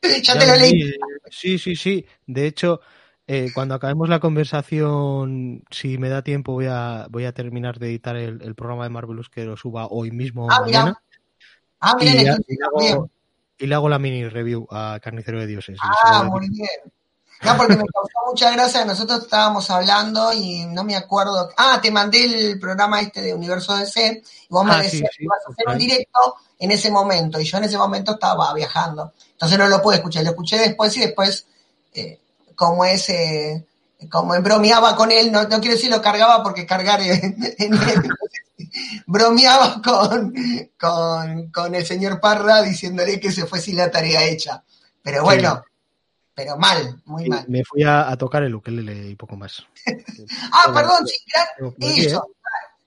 ya, te lo leí. Eh, sí, sí, sí. De hecho, eh, cuando acabemos la conversación, si me da tiempo, voy a, voy a terminar de editar el, programa de Marvelous que lo suba hoy mismo ah, mañana. Ah, y, le hago, y, le hago, la mini review a Carnicero de Dioses. Ah, muy bien. No, porque me causó mucha gracia, nosotros estábamos hablando y no me acuerdo. Ah, te mandé el programa este de Universo DC y vos me ah, decías que ibas a hacer un directo en ese momento y yo en ese momento estaba viajando. Entonces no lo pude escuchar, lo escuché después y después eh, como ese, como bromeaba con él, no, no quiero decir lo cargaba porque cargar en, bromeaba con, con, el señor Parra diciéndole que se fue sin la tarea hecha. Pero bueno, pero mal, muy mal. Me fui a, tocar el ukelele y poco más. ah, perdón, sí, eso.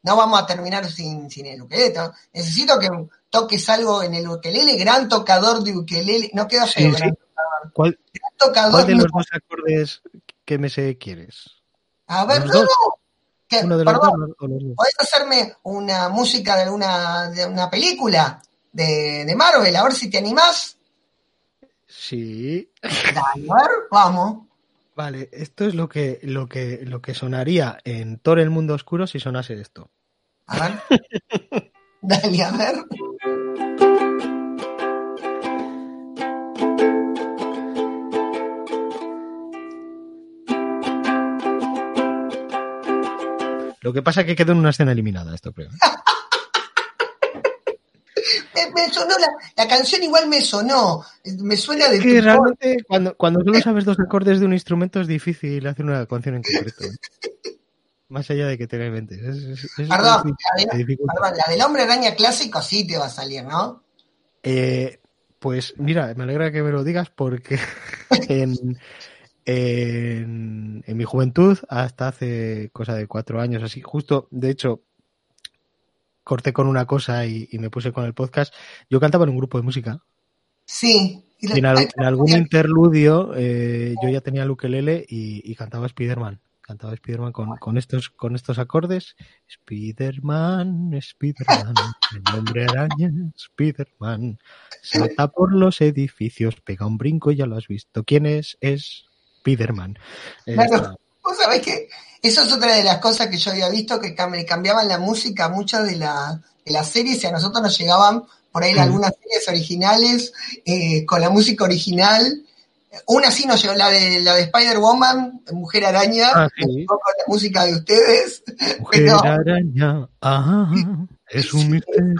No vamos a terminar sin, sin el ukelele. Necesito que toques algo en el ukelele, gran tocador de ukelele. No queda feo, ¿Cuál, de los dos acordes que me sé quieres? A ver, no, no. perdón, ¿Podés hacerme una música de una, de una película de, de Marvel? A ver si te animás. Sí. Dale, a ver, vamos. Vale, esto es lo que, lo que, lo que sonaría en Thor el mundo oscuro si sonase esto. A ver. Dale, a ver. Lo que pasa es que quedó en una escena eliminada esto, creo. me, sonó la, canción igual me sonó, me suena de... que realmente cuando, cuando solo sabes dos acordes de un instrumento es difícil hacer una canción en concreto. ¿eh? Más allá de que tenga en mente. perdón, la, del hombre araña clásico sí te va a salir, ¿no? Eh, pues mira, me alegra que me lo digas porque en, en, mi juventud, hasta hace cosa de cuatro años, así, justo, de hecho, corté con una cosa y, me puse con el podcast. Yo cantaba en un grupo de música. Sí. en, algún interludio eh, yo ya tenía el ukelele y, y cantaba Spiderman. Cantaba Spiderman con, con, estos, con estos acordes. Spiderman, Spiderman, el hombre araña, Spiderman. Salta por los edificios, pega un brinco y ya lo has visto. ¿Quién es? Es Spiderman. Claro, vos sabés que eso es otra de las cosas que yo había visto, que cambiaban la música muchas de, la, de las series y a nosotros nos llegaban por ahí algunas series originales eh, con la música original. Una sí nos llegó, la de, la de Spider-Woman, Mujer Araña, ah, con la música de ustedes. Mujer Araña, ajá, es un misterio,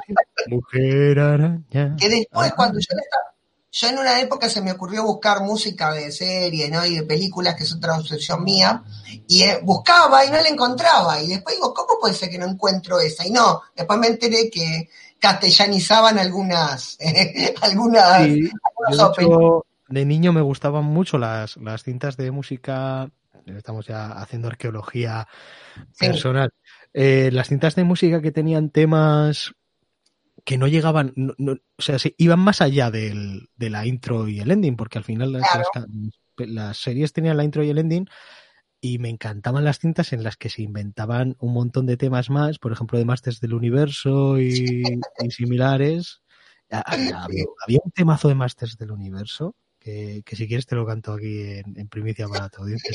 Mujer Araña. Que después, cuando yo estaba yo en una época se me ocurrió buscar música de series ¿no? y de películas, que es otra obsesión mía, y eh, buscaba y no la encontraba. Y después digo, ¿cómo puede ser que no encuentro esa? Y no, después me enteré que castellanizaban algunas, algunas, sí, de niño me gustaban mucho las, las cintas de música, estamos ya haciendo arqueología personal, eh, las cintas de música que tenían temas que no llegaban, o sea, iban más allá del, de la intro y el ending, porque al final las, series tenían la intro y el ending y me encantaban las cintas en las que se inventaban un montón de temas más, por ejemplo, de Masters del Universo y, similares. Había, un temazo de Masters del Universo que, si quieres te lo canto aquí en, primicia para tu audiencia.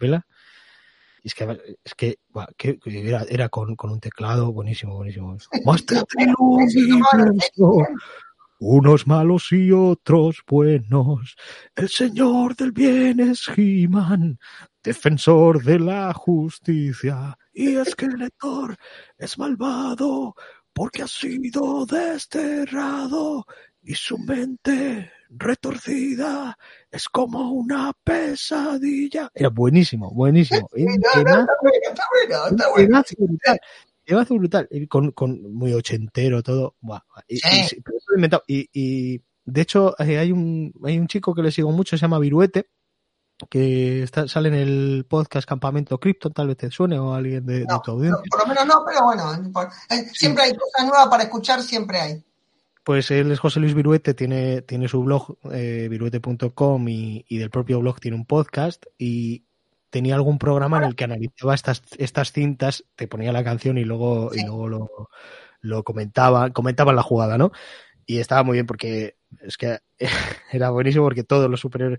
¿Vela? Es que, es que, era, era con, con, un teclado buenísimo, buenísimo. Unos malos y otros buenos. El señor del bien es He-Man, defensor de la justicia. Y es que el lector es malvado porque ha sido desterrado y su mente retorcida, es como una pesadilla. Era buenísimo, buenísimo. está bueno, está bueno, está brutal. Con, con muy ochentero todo. Y, y, de hecho, eh, hay un, hay un chico que le sigo mucho, se llama Viruete, que está, sale en el podcast Campamento Krypton, tal vez te suene o alguien de, tu audiencia. por lo menos no, pero bueno, eh, siempre hay cosas nuevas para escuchar, siempre hay. Pues él es José Luis Viruete, tiene, tiene su blog eh, viruete.com y, y, del propio blog tiene un podcast y tenía algún programa en el que analizaba estas, estas cintas, te ponía la canción y luego, sí. y luego lo, lo comentaba, comentaban la jugada, ¿no? Y estaba muy bien porque es que era buenísimo porque todos los superiores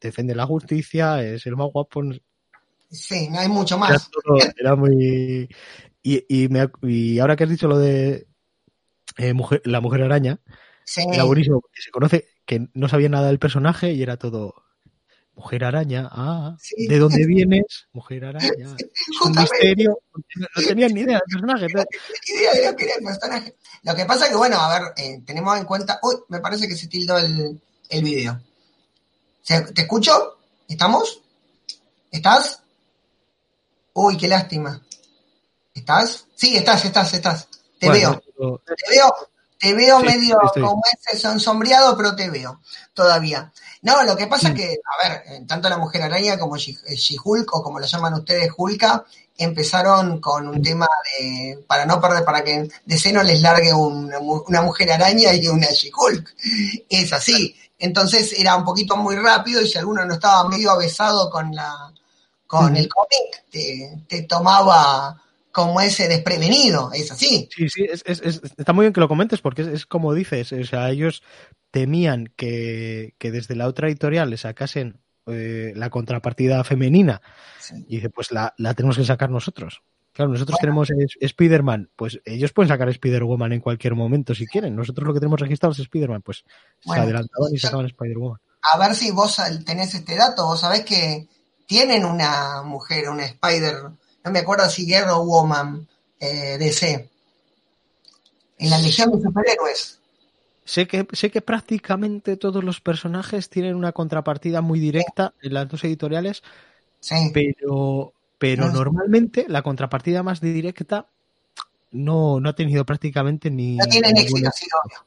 defienden la justicia, es el más guapo. Sí, no hay mucho más. Era, todo, era muy... Y, y, me, y ahora que has dicho lo de eh, mujer, la mujer araña, sí. era buenísimo porque se conoce que no sabía nada del personaje y era todo mujer araña, ah, sí. ¿de dónde vienes? Mujer araña, es un misterio, no tenían ni idea del personaje. No idea de lo que era el personaje. Lo que pasa que, bueno, a ver, eh, tenemos en cuenta, uy, me parece que se tildó el, el video. ¿Te escucho? ¿Estamos? ¿Estás? Uy, qué lástima. ¿Estás? Sí, estás, estás, estás. Te bueno, veo. Pero... Te veo, te veo sí, medio estoy. como ese ensombriado, pero te veo todavía. No, lo que pasa es que, a ver, tanto la Mujer Araña como She-Hulk, o como lo llaman ustedes, Hulka, empezaron con un tema de, para no perder, para que de seno les largue un, una Mujer Araña y una She-Hulk. Es así. Entonces era un poquito muy rápido y si alguno no estaba medio avesado con la, con mm. el cómic, te, te tomaba como ese desprevenido, es así. Sí, sí, es, es, es, está muy bien que lo comentes porque es, como dices, o sea, ellos temían que, que desde la otra editorial le sacasen eh, la contrapartida femenina sí. y dice, pues la, la, tenemos que sacar nosotros. Claro, nosotros bueno. tenemos Spider-Man, pues ellos pueden sacar Spider-Woman en cualquier momento si quieren. Nosotros lo que tenemos registrado es Spider-Man, pues bueno, se adelantaban y sacaban Spider-Woman. A ver si vos tenés este dato, vos sabés que tienen una mujer, una Spider no me acuerdo si Guerrero Woman eh, DC, en la Legión de Superhéroes. Sé que, sé que prácticamente todos los personajes tienen una contrapartida muy directa sí. en las dos editoriales, sí. pero, pero no. normalmente la contrapartida más directa no, no ha tenido prácticamente ni. No tienen éxito, sí, obvio.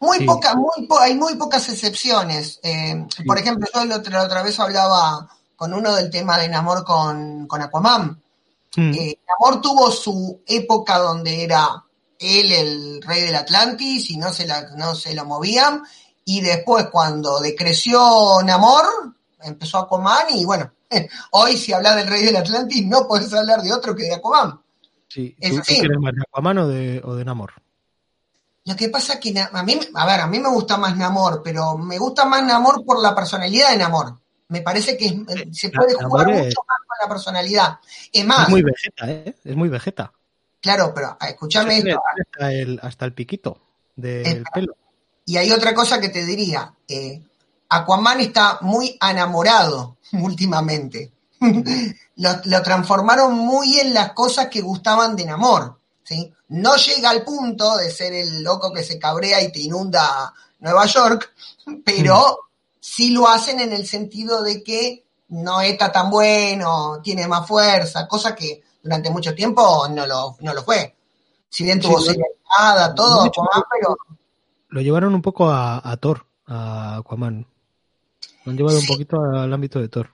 Muy sí. poca, muy po hay muy pocas excepciones. Eh. Por ejemplo, yo la otra, la otra, vez hablaba con uno del tema de Namor con, con Aquaman. Mm. Eh, Namor tuvo su época donde era él el rey del Atlantis y no se, la, no se lo movían. Y después, cuando decreció Namor, empezó Aquaman y bueno, hoy si hablas del rey del Atlantis no puedes hablar de otro que de Aquaman. Sí, ¿tú, ¿tú más de Aquaman o de, o de Namor? Lo que pasa es que a mí, a ver, a mí me gusta más Namor, pero me gusta más Namor por la personalidad de Namor. Me parece que es, se puede jugar mucho más con la personalidad. Es más. Es muy vegeta, ¿eh? Es muy vegeta. Claro, pero escúchame esto. Hasta el, hasta el piquito del es, pelo. Y hay otra cosa que te diría. Eh, Aquaman está muy enamorado últimamente. lo, lo, transformaron muy en las cosas que gustaban de Namor. ¿sí? No llega al punto de ser el loco que se cabrea y te inunda Nueva York, pero mm. Sí lo hacen en el sentido de que no está tan bueno, tiene más fuerza, cosa que durante mucho tiempo no lo, no lo fue. Si bien tuvo sí, nada, todo, Aquaman, pero... Lo llevaron un poco a, a Thor, a Aquaman. Lo han llevado sí. un poquito al ámbito de Thor.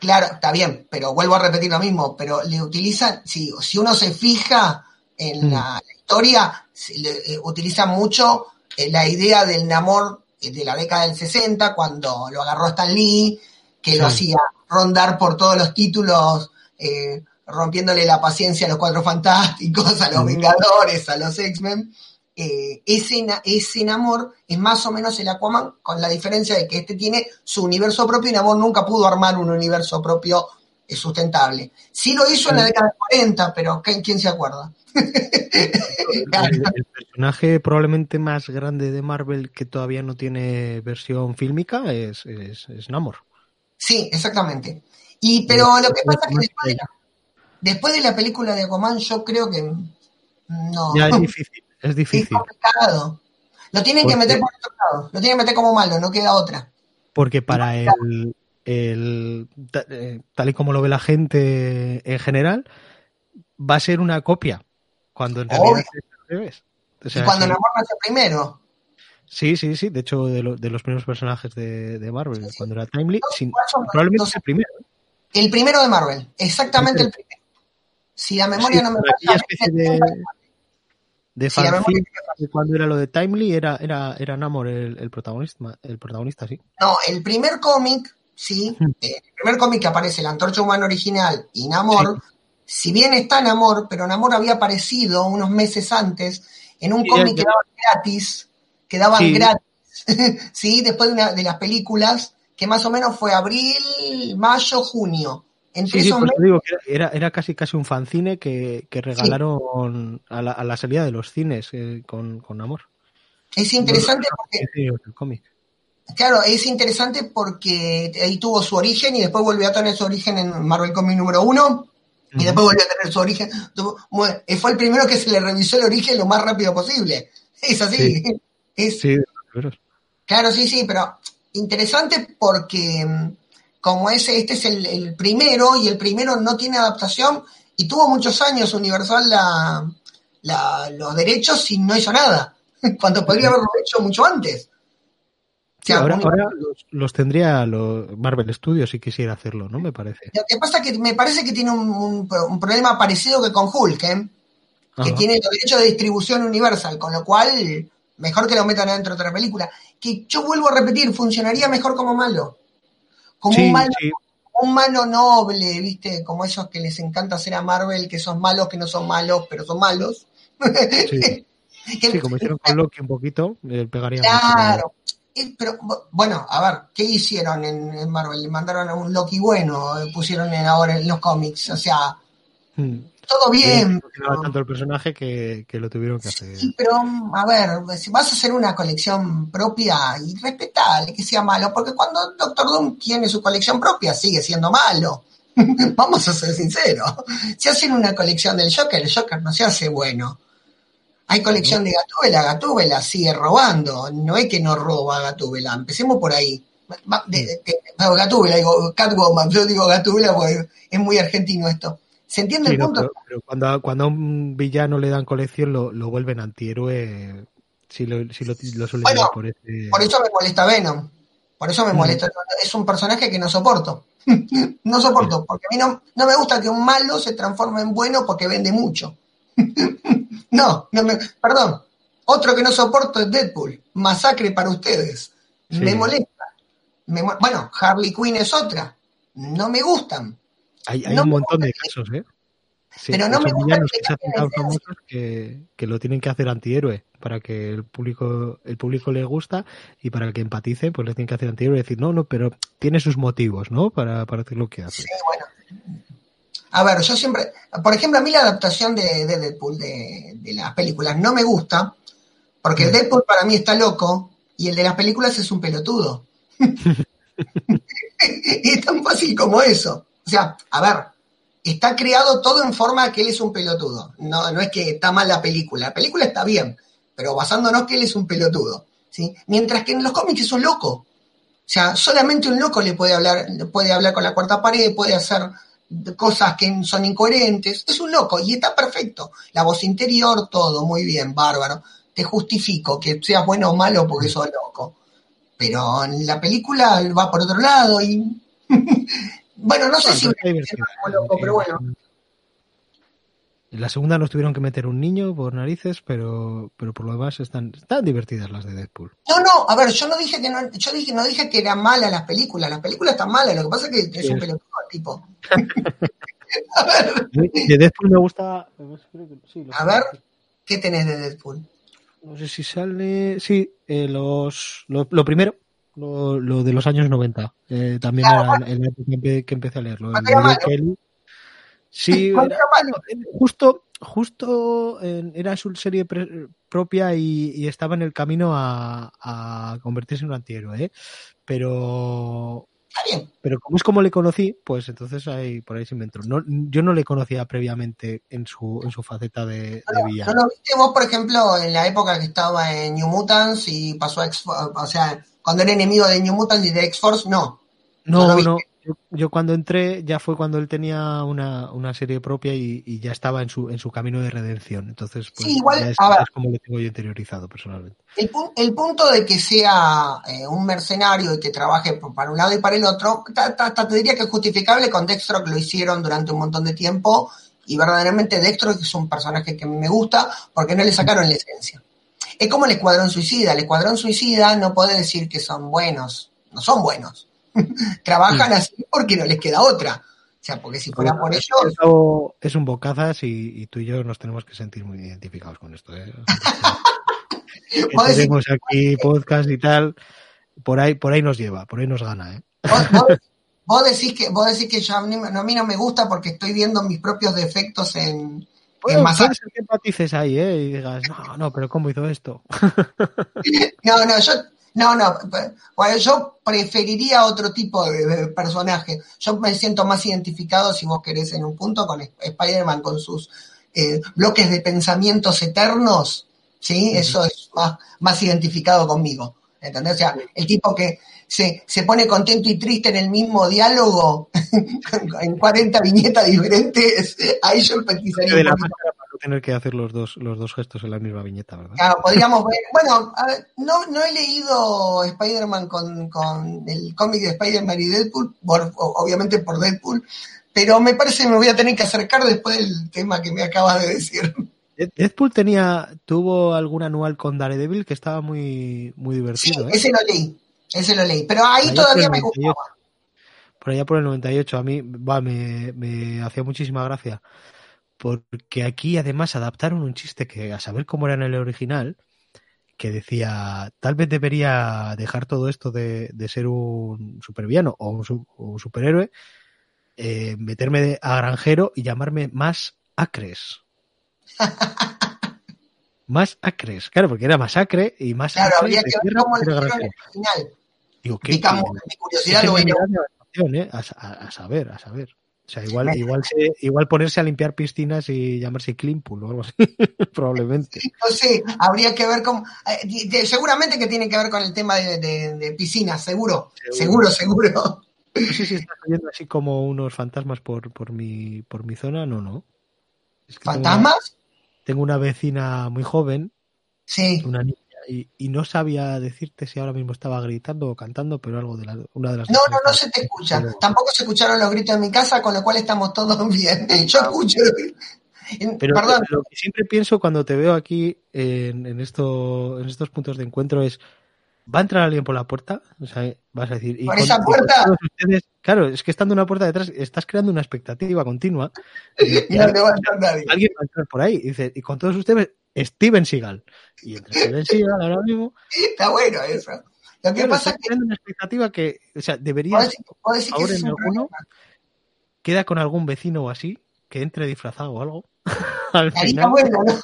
Claro, está bien, pero vuelvo a repetir lo mismo, pero le utilizan, si, si uno se fija en mm. la, la, historia, le, eh, utiliza mucho eh, la idea del Namor de la década del 60, cuando lo agarró Stan Lee, que sí. lo hacía rondar por todos los títulos eh, rompiéndole la paciencia a los Cuatro Fantásticos, a los Vengadores, a los X-Men. Eh, ese, ese Namor es más o menos el Aquaman, con la diferencia de que este tiene su universo propio y Namor nunca pudo armar un universo propio eh, sustentable. Sí lo hizo en la década de 40, pero ¿quién, se acuerda? el, el, personaje probablemente más grande de Marvel que todavía no tiene versión fílmica es, es, es Namor. Sí, exactamente. Y pero lo que pasa es que después de la, después de la película de Aquaman, yo creo que no. Ya es difícil, es difícil. Es complicado. Lo tienen Porque... que meter por otro lado, lo tienen que meter como malo, no queda otra. Porque para el, el, eh, tal y como lo ve la gente en general, va a ser una copia. Cuando en realidad es. O sea, y cuando sí. primero. Sí, sí, sí. De hecho, de, lo, de los primeros personajes de, de Marvel, sí, sí. cuando era Timely, sin, probablemente es el primero. El primero de Marvel, exactamente el primero. Si la memoria no me falla. De... Cuando era lo de Timely, era, era, era Namor el, el, protagonista, el protagonista, sí. No, el primer cómic, sí, eh, el primer cómic que aparece, la antorcha humana original y Namor, si bien está Namor, pero Namor había aparecido unos meses antes en un cómic que daban gratis, que daban gratis, sí, después de, una, de las películas, que más o menos fue abril, mayo, junio. Entre sí, digo que era, era casi casi un fanzine que, que regalaron a, la, a, la, salida de los cines eh, con, con, amor. Es interesante porque. Claro, es interesante porque ahí tuvo su origen y después volvió a tener su origen en Marvel Comics número uno. Y después volvió a tener su origen. Eh, fue el primero que se le revisó el origen lo más rápido posible. Es así. Es, sí, claro, sí, sí, pero interesante porque mm, como ese, este es el, primero y el primero no tiene adaptación y tuvo muchos años Universal la, los derechos y no hizo nada, cuando podría haberlo hecho mucho antes. Ahora, los, tendría los Marvel Studios si quisiera hacerlo, ¿no? Me parece. Lo que pasa es que me parece que tiene un, problema parecido que con Hulk, ¿eh? que tiene los derechos de distribución Universal, con lo cual mejor que lo metan dentro de otra película. Que yo vuelvo a repetir, funcionaría mejor como malo como un, malo, un malo noble, ¿viste? Como esos que les encanta hacer a Marvel, que son malos, que no son malos, pero son malos. Sí, como hicieron con Loki un poquito, le pegaría Claro. Pero bueno, a ver, ¿qué hicieron en, Marvel? Le mandaron a un Loki bueno, pusieron en ahora en los cómics, o sea, hmm todo bien. Pero... tanto el personaje que, lo tuvieron que hacer. Sí, pero a ver, si vas a hacer una colección propia y respetable que sea malo, porque cuando Doctor Doom tiene su colección propia sigue siendo malo. Vamos a ser sinceros. Si hacen una colección del Joker, el Joker no se hace bueno. Hay colección de Gatúbela, Gatúbela sigue robando. No es que no roba Gatúbela, empecemos por ahí. Gatúbela, digo Catwoman, yo digo Gatúbela porque es muy argentino esto ¿Se entiende el punto? pero, cuando, cuando, a un villano le dan colección lo, lo vuelven antihéroe. Si lo, si lo, suelen bueno, por ese... Por eso me molesta Venom. Por eso me mm. molesta. Es un personaje que no soporto. no soporto. Porque a mí no, no me gusta que un malo se transforme en bueno porque vende mucho. no, no me, perdón. Otro que no soporto es Deadpool. Masacre para ustedes. Me molesta. bueno, Harley Quinn es otra. No me gustan. Hay, un montón de casos, ¿eh? pero no me gusta que, que, lo tienen que hacer antihéroe para que el público el público le gusta y para que empatice pues le tienen que hacer antihéroe y decir no no pero tiene sus motivos no para, para hacer lo que hace sí bueno a ver yo siempre por ejemplo a mí la adaptación de, Deadpool de, de, las películas no me gusta porque el. Deadpool para mí está loco y el de las películas es un pelotudo y es tan fácil como eso o sea, a ver, está creado todo en forma que él es un pelotudo. No, no es que está mal la película. La película está bien, pero basándonos que él es un pelotudo. ¿sí? Mientras que en los cómics es un loco. O sea, solamente un loco le puede hablar, puede hablar con la cuarta pared, puede hacer cosas que son incoherentes. Es un loco y está perfecto. La voz interior, todo muy bien, bárbaro. Te justifico que seas bueno o malo porque sos loco. Pero en la película va por otro lado y Bueno, no sé si loco, pero bueno. En la segunda nos tuvieron que meter un niño por narices, pero, pero por lo demás están, están divertidas las de Deadpool. No, no, a ver, yo no dije que no, yo dije, no dije que eran malas las películas, las películas están malas, lo que pasa es que es un pelotudo tipo. a ver. De Deadpool me gusta. a ver, ¿qué tenés de Deadpool? No sé si sale. Sí, eh, los, lo, lo primero, lo, de los años 90. Eh, también era en la época que empecé a leerlo. Sí, justo, justo era su serie propia y, estaba en el camino a, convertirse en un antihéroe. ¿eh? Pero pero como es como le conocí, pues entonces ahí por ahí se entró. No, yo no le conocía previamente en su, en su faceta de, villano. ¿No lo viste vos, por ejemplo, en la época que estaba en New Mutants y pasó a X, o sea, cuando era enemigo de New Mutants y de X-Force, no. No, no. Yo, cuando entré ya fue cuando él tenía una, una serie propia y, ya estaba en su, en su camino de redención. Entonces, pues, es, como lo tengo yo interiorizado personalmente. El, punto de que sea eh, un mercenario y que trabaje para un lado y para el otro, te diría que es justificable. Con Dextro que lo hicieron durante un montón de tiempo y verdaderamente Dexter es un personaje que me gusta porque no le sacaron la esencia. Es como el Escuadrón Suicida. El Escuadrón Suicida no puede decir que son buenos. No son buenos. Trabajan así porque no les queda otra. O sea, porque si fuera por ellos... Es un bocazas y, tú y yo nos tenemos que sentir muy identificados con esto. ¿eh? tenemos aquí podcast y tal. Por ahí, por ahí nos lleva, por ahí nos gana. ¿eh? ¿Vos, decís que, vos decís que yo, a, mí, a mí no me gusta porque estoy viendo mis propios defectos en, bueno, puede ser que empatices ahí, ¿eh? Y digas, no, no, pero ¿cómo hizo esto? no, no, yo, no, no, bueno, yo preferiría otro tipo de, personaje. Yo me siento más identificado, si vos querés, en un punto con Spider-Man, con sus eh, bloques de pensamientos eternos, ¿sí? Eso es más, más identificado conmigo. ¿Entendés? O sea, el tipo que se, se pone contento y triste en el mismo diálogo, en 40 viñetas diferentes, ahí yo empatizaría. De la tener que hacer los dos, los dos gestos en la misma viñeta, ¿verdad? Claro, podríamos ver. Bueno, no, no he leído Spider-Man con, con el cómic de Spider-Man y Deadpool, obviamente por Deadpool, pero me parece que me voy a tener que acercar después del tema que me acabas de decir. Deadpool tenía, tuvo algún anual con Daredevil que estaba muy, muy divertido. Sí, ¿eh? ese lo leí, ese lo leí, pero ahí todavía me gustaba. Por allá por el 98, a mí va, me, me hacía muchísima gracia, porque aquí además adaptaron un chiste que a saber cómo era en el original, que decía, tal vez debería dejar todo esto de, de ser un supervillano o un, un superhéroe, eh, meterme a granjero y llamarme más Acres. más acres, claro, porque era masacre y más claro, habría que ver cómo lo final. Digo, ¿qué, mi curiosidad lo ¿eh? a, a, saber, a saber. O sea, igual, igual, se, igual ponerse a limpiar piscinas y llamarse Cleanpool o algo así, probablemente. No sé, habría que ver cómo. Eh, seguramente que tiene que ver con el tema de, de, de piscinas, seguro, seguro, seguro. No sé si estás oyendo así como unos fantasmas por, por, mi, por mi zona, no, no. ¿Fantasmas? tengo una vecina muy joven, sí. una niña, y, no sabía decirte si ahora mismo estaba gritando o cantando, pero algo de la, una de las. No, no, no se te escucha. Tampoco se escucharon los gritos en mi casa, con lo cual estamos todos bien. Yo escucho. Pero Perdón. lo que siempre pienso cuando te veo aquí en, en, esto, en estos puntos de encuentro es va a entrar alguien por la puerta, o sea, vas a decir. ¿Por esa puerta? claro, es que estando una puerta detrás estás creando una expectativa continua. Y, no te va a entrar nadie. Alguien va a entrar por ahí y dice, y con todos ustedes, Steven Seagal. Y entre Steven Seagal ahora mismo. Está bueno eso. Lo que pasa es que. una expectativa que, o sea, debería. ahora en alguno, queda con algún vecino o así, que entre disfrazado o algo. Al final, bueno, ¿no?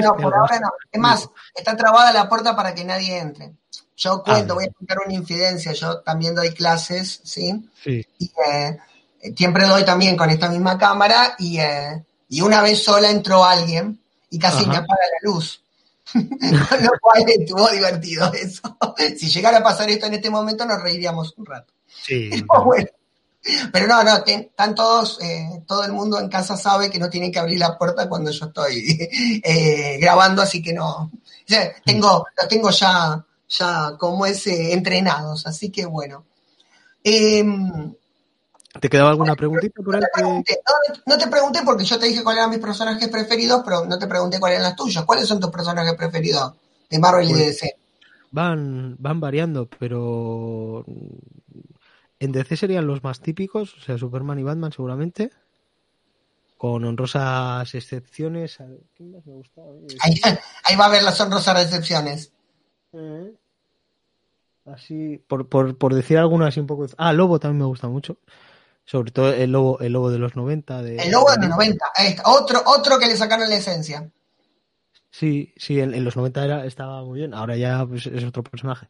no, por ahora no. Es más, está trabada la puerta para que nadie entre. Yo ah, cuento, voy a contar una infidencia. Yo también doy clases, ¿sí? sí. Y eh, siempre doy también con esta misma cámara y, eh, y una vez sola entró alguien y casi me apaga la luz. Con lo cual estuvo divertido eso. si llegara a pasar esto en este momento nos reiríamos un rato. Sí. bueno, pero no, no, están todos, eh, todo el mundo en casa sabe que no tienen que abrir la puerta cuando yo estoy eh, grabando, así que no. tengo, los tengo ya, ya como ese entrenados, así que bueno. ¿Te quedaba alguna preguntita por ahí? No, te pregunté porque yo te dije cuáles eran mis personajes preferidos, pero no te pregunté cuáles eran las tuyas. ¿Cuáles son tus personajes preferidos de Marvel y de pues DC? Van, van variando, pero en DC serían los más típicos, o sea, Superman y Batman seguramente. Con honrosas excepciones. ¿Quién más me gustaba? Ahí, va a haber las honrosas excepciones. Eh, así, por, por, por, decir alguna así un poco. Ah, Lobo también me gusta mucho. Sobre todo el lobo, el lobo de los 90. De, el lobo de los 90. Otro, otro que le sacaron la esencia. Sí, sí, en, los 90 era, estaba muy bien. Ahora ya pues, es otro personaje.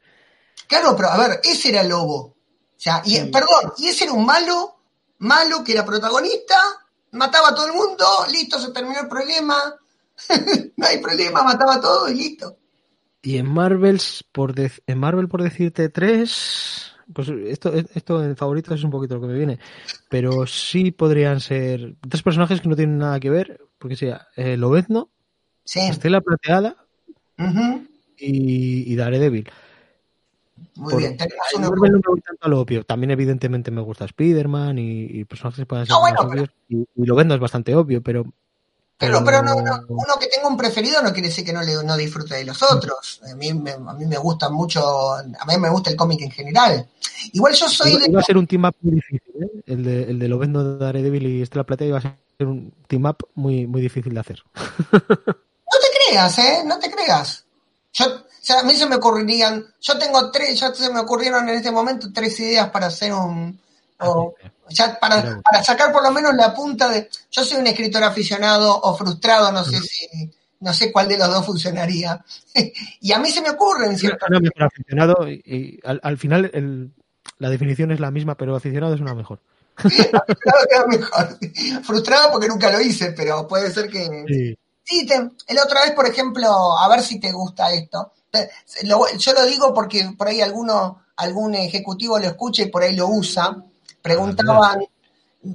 Claro, pero a ver, ese era el lobo sea, y, perdón, y ese era un malo, malo que era protagonista, mataba a todo el mundo, listo, se terminó el problema, no hay problema, mataba a todo y listo. Y en Marvels, por en Marvel por decirte tres, pues esto, esto en favoritos es un poquito lo que me viene, pero sí podrían ser tres personajes que no tienen nada que ver, porque sea eh, Lobezno, sí. Estela Plateada y, y Daredevil Muy bien, no me gusta tanto lo obvio. También, evidentemente, me gusta Spider-Man y, y, personajes que puedan ser No, más bueno, obvios. Y, es bastante obvio, pero. Pero, pero no, no, uno que tenga un preferido no quiere decir que no, le, no disfrute de los otros. A mí, me, a mí me gusta mucho, a mí me gusta el cómic en general. Igual yo soy Iba, de... iba a ser un team up muy difícil, ¿eh? El de, el de lo vendo de Daredevil y Estela Plata iba a ser un team up muy, muy difícil de hacer. No te creas, ¿eh? No te creas. Yo, o sea, a mí se me ocurrirían, yo tengo tres, ya se me ocurrieron en este momento tres ideas para hacer un, o, ya para, para sacar por lo menos la punta de, yo soy un escritor aficionado o frustrado, no sé si, no sé cuál de los dos funcionaría. y a mí se me ocurren ciertos Una mejor aficionado y, y al, al final el, la definición es la misma, pero aficionado es una mejor. Frustrado queda mejor. Frustrado porque nunca lo hice, pero puede ser que. Sí. Sí, te- el otra vez, por ejemplo, a ver si te gusta esto. Lo- yo lo digo porque por ahí alguno, algún ejecutivo lo escucha y por ahí lo usa. Preguntaban,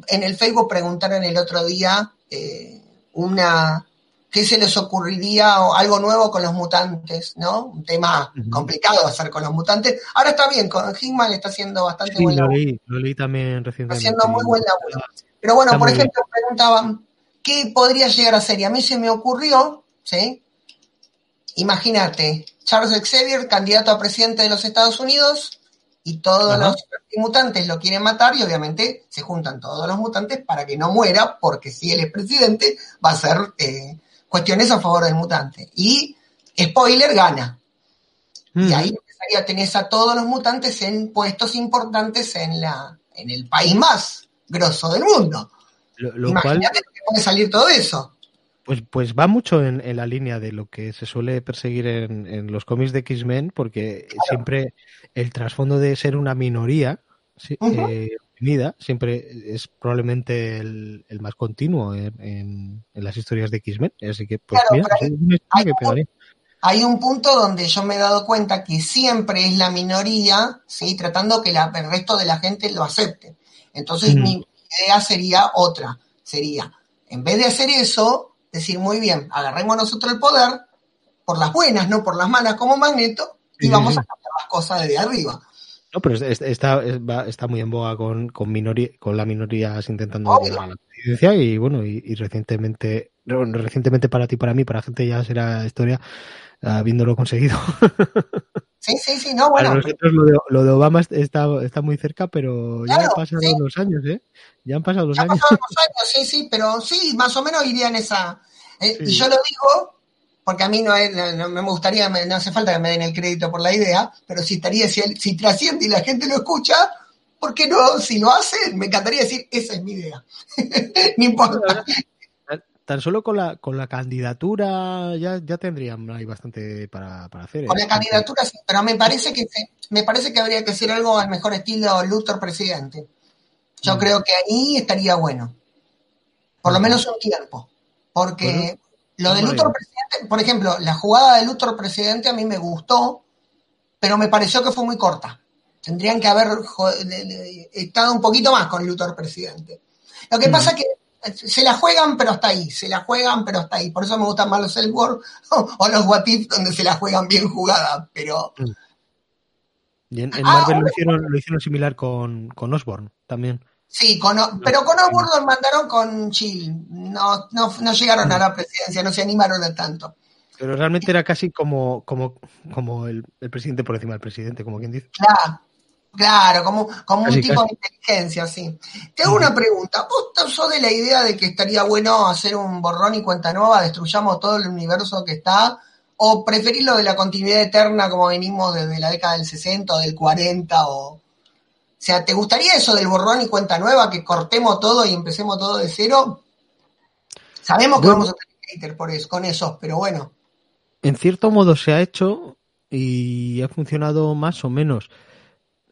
en el Facebook preguntaron el otro día eh, una qué se les ocurriría o algo nuevo con los mutantes, ¿no? Un tema Ujú. complicado hacer con los mutantes. Ahora está bien, con Hickman está haciendo bastante Sí, buen lo laburo. leí, lo leí también recientemente. haciendo muy buen laburo. Pero bueno, Está por bien. ejemplo, preguntaban, ¿qué podría llegar a ser? Y a mí se me ocurrió, ¿sí? Imagínate, Charles Xavier, candidato a presidente de los Estados Unidos, y todos Ajá. los mutantes lo quieren matar, y obviamente se juntan todos los mutantes para que no muera, porque si él es presidente, va a ser eh, cuestiones a favor del mutante. Y, spoiler, gana. Mm. Y ahí empezaría, tenés a todos los mutantes en puestos importantes en, la, en el país más grosso del mundo. Lo, lo cual Imagínate que puede salir todo eso. Pues, pues va mucho en, en la línea de lo que se suele perseguir en, en los cómics de X-Men, porque siempre el trasfondo de ser una minoría sí, eh, oprimida siempre es probablemente el, el más continuo en, las historias de X-Men. Así que, pues Claro, mira, es hay que un-. Hay un punto donde yo me he dado cuenta que siempre es la minoría, ¿sí? tratando que la- el resto de la gente lo acepte. Entonces mi idea sería otra, sería, en vez de hacer eso, decir, muy bien, agarremos nosotros el poder, por las buenas, no por las malas como Magneto, y vamos a cambiar las cosas desde arriba. No, pero es- es- está, está muy en boga con, con, minori- con la minorías intentando Obvio. llegar a la presidencia y bueno, y, y recientemente, no, recientemente para ti para mí, para gente ya será historia, habiéndolo conseguido. Sí, sí, sí, no, Para bueno, nosotros lo de, lo de Obama está, está muy cerca, pero ya han pasado sí. los años, ¿eh? Ya han pasado los Ya años. pasaron los años, sí, sí, pero sí, más o menos iría en esa. eh, Sí. Y yo lo digo porque a mí no, es- no- no me gustaría, me- no hace falta que me den el crédito por la idea, pero si estaría, si, si trasciende y la gente lo escucha, ¿por qué no? Si lo hacen, me encantaría decir, esa es mi idea. no importa. Tan solo con la, con la candidatura ya, ya tendrían ahí bastante para, para hacer. ¿eh? Con la candidatura sí, pero me parece que me parece que habría que hacer algo al mejor estilo Luthor presidente. Yo Mm. creo que ahí estaría bueno. Por lo menos un tiempo. Porque lo de Luthor presidente, por ejemplo, la jugada de Luthor presidente a mí me gustó, pero me pareció que fue muy corta. Tendrían que haber estado un poquito más con Luthor presidente. Lo que Mm. pasa es que se la juegan, pero hasta ahí. Se la juegan, pero hasta ahí. Por eso me gustan más los Elseworld o, los What If, donde se la juegan bien jugada. Pero Y en, en Ah, Marvel lo hicieron, lo hicieron similar con, con Osborn también. Sí, con, pero con Osborne lo mandaron con Chill. No, no, no llegaron a la presidencia, no se animaron a tanto. Pero realmente era casi como, como, como el, el presidente por encima del presidente, como quien dice. Claro, claro, como, como un tipo casi. de inteligencia, sí. Te hago una pregunta. ¿Vos sos de la idea de que estaría bueno hacer un borrón y cuenta nueva, destruyamos todo el universo que está? ¿O preferís lo de la continuidad eterna como venimos desde la década del 60 o del 40? O, o sea, ¿te gustaría eso del borrón y cuenta nueva, que cortemos todo y empecemos todo de cero? Sabemos que Bueno. vamos a tener hater por eso, con esos, pero bueno. En cierto modo se ha hecho y ha funcionado más o menos.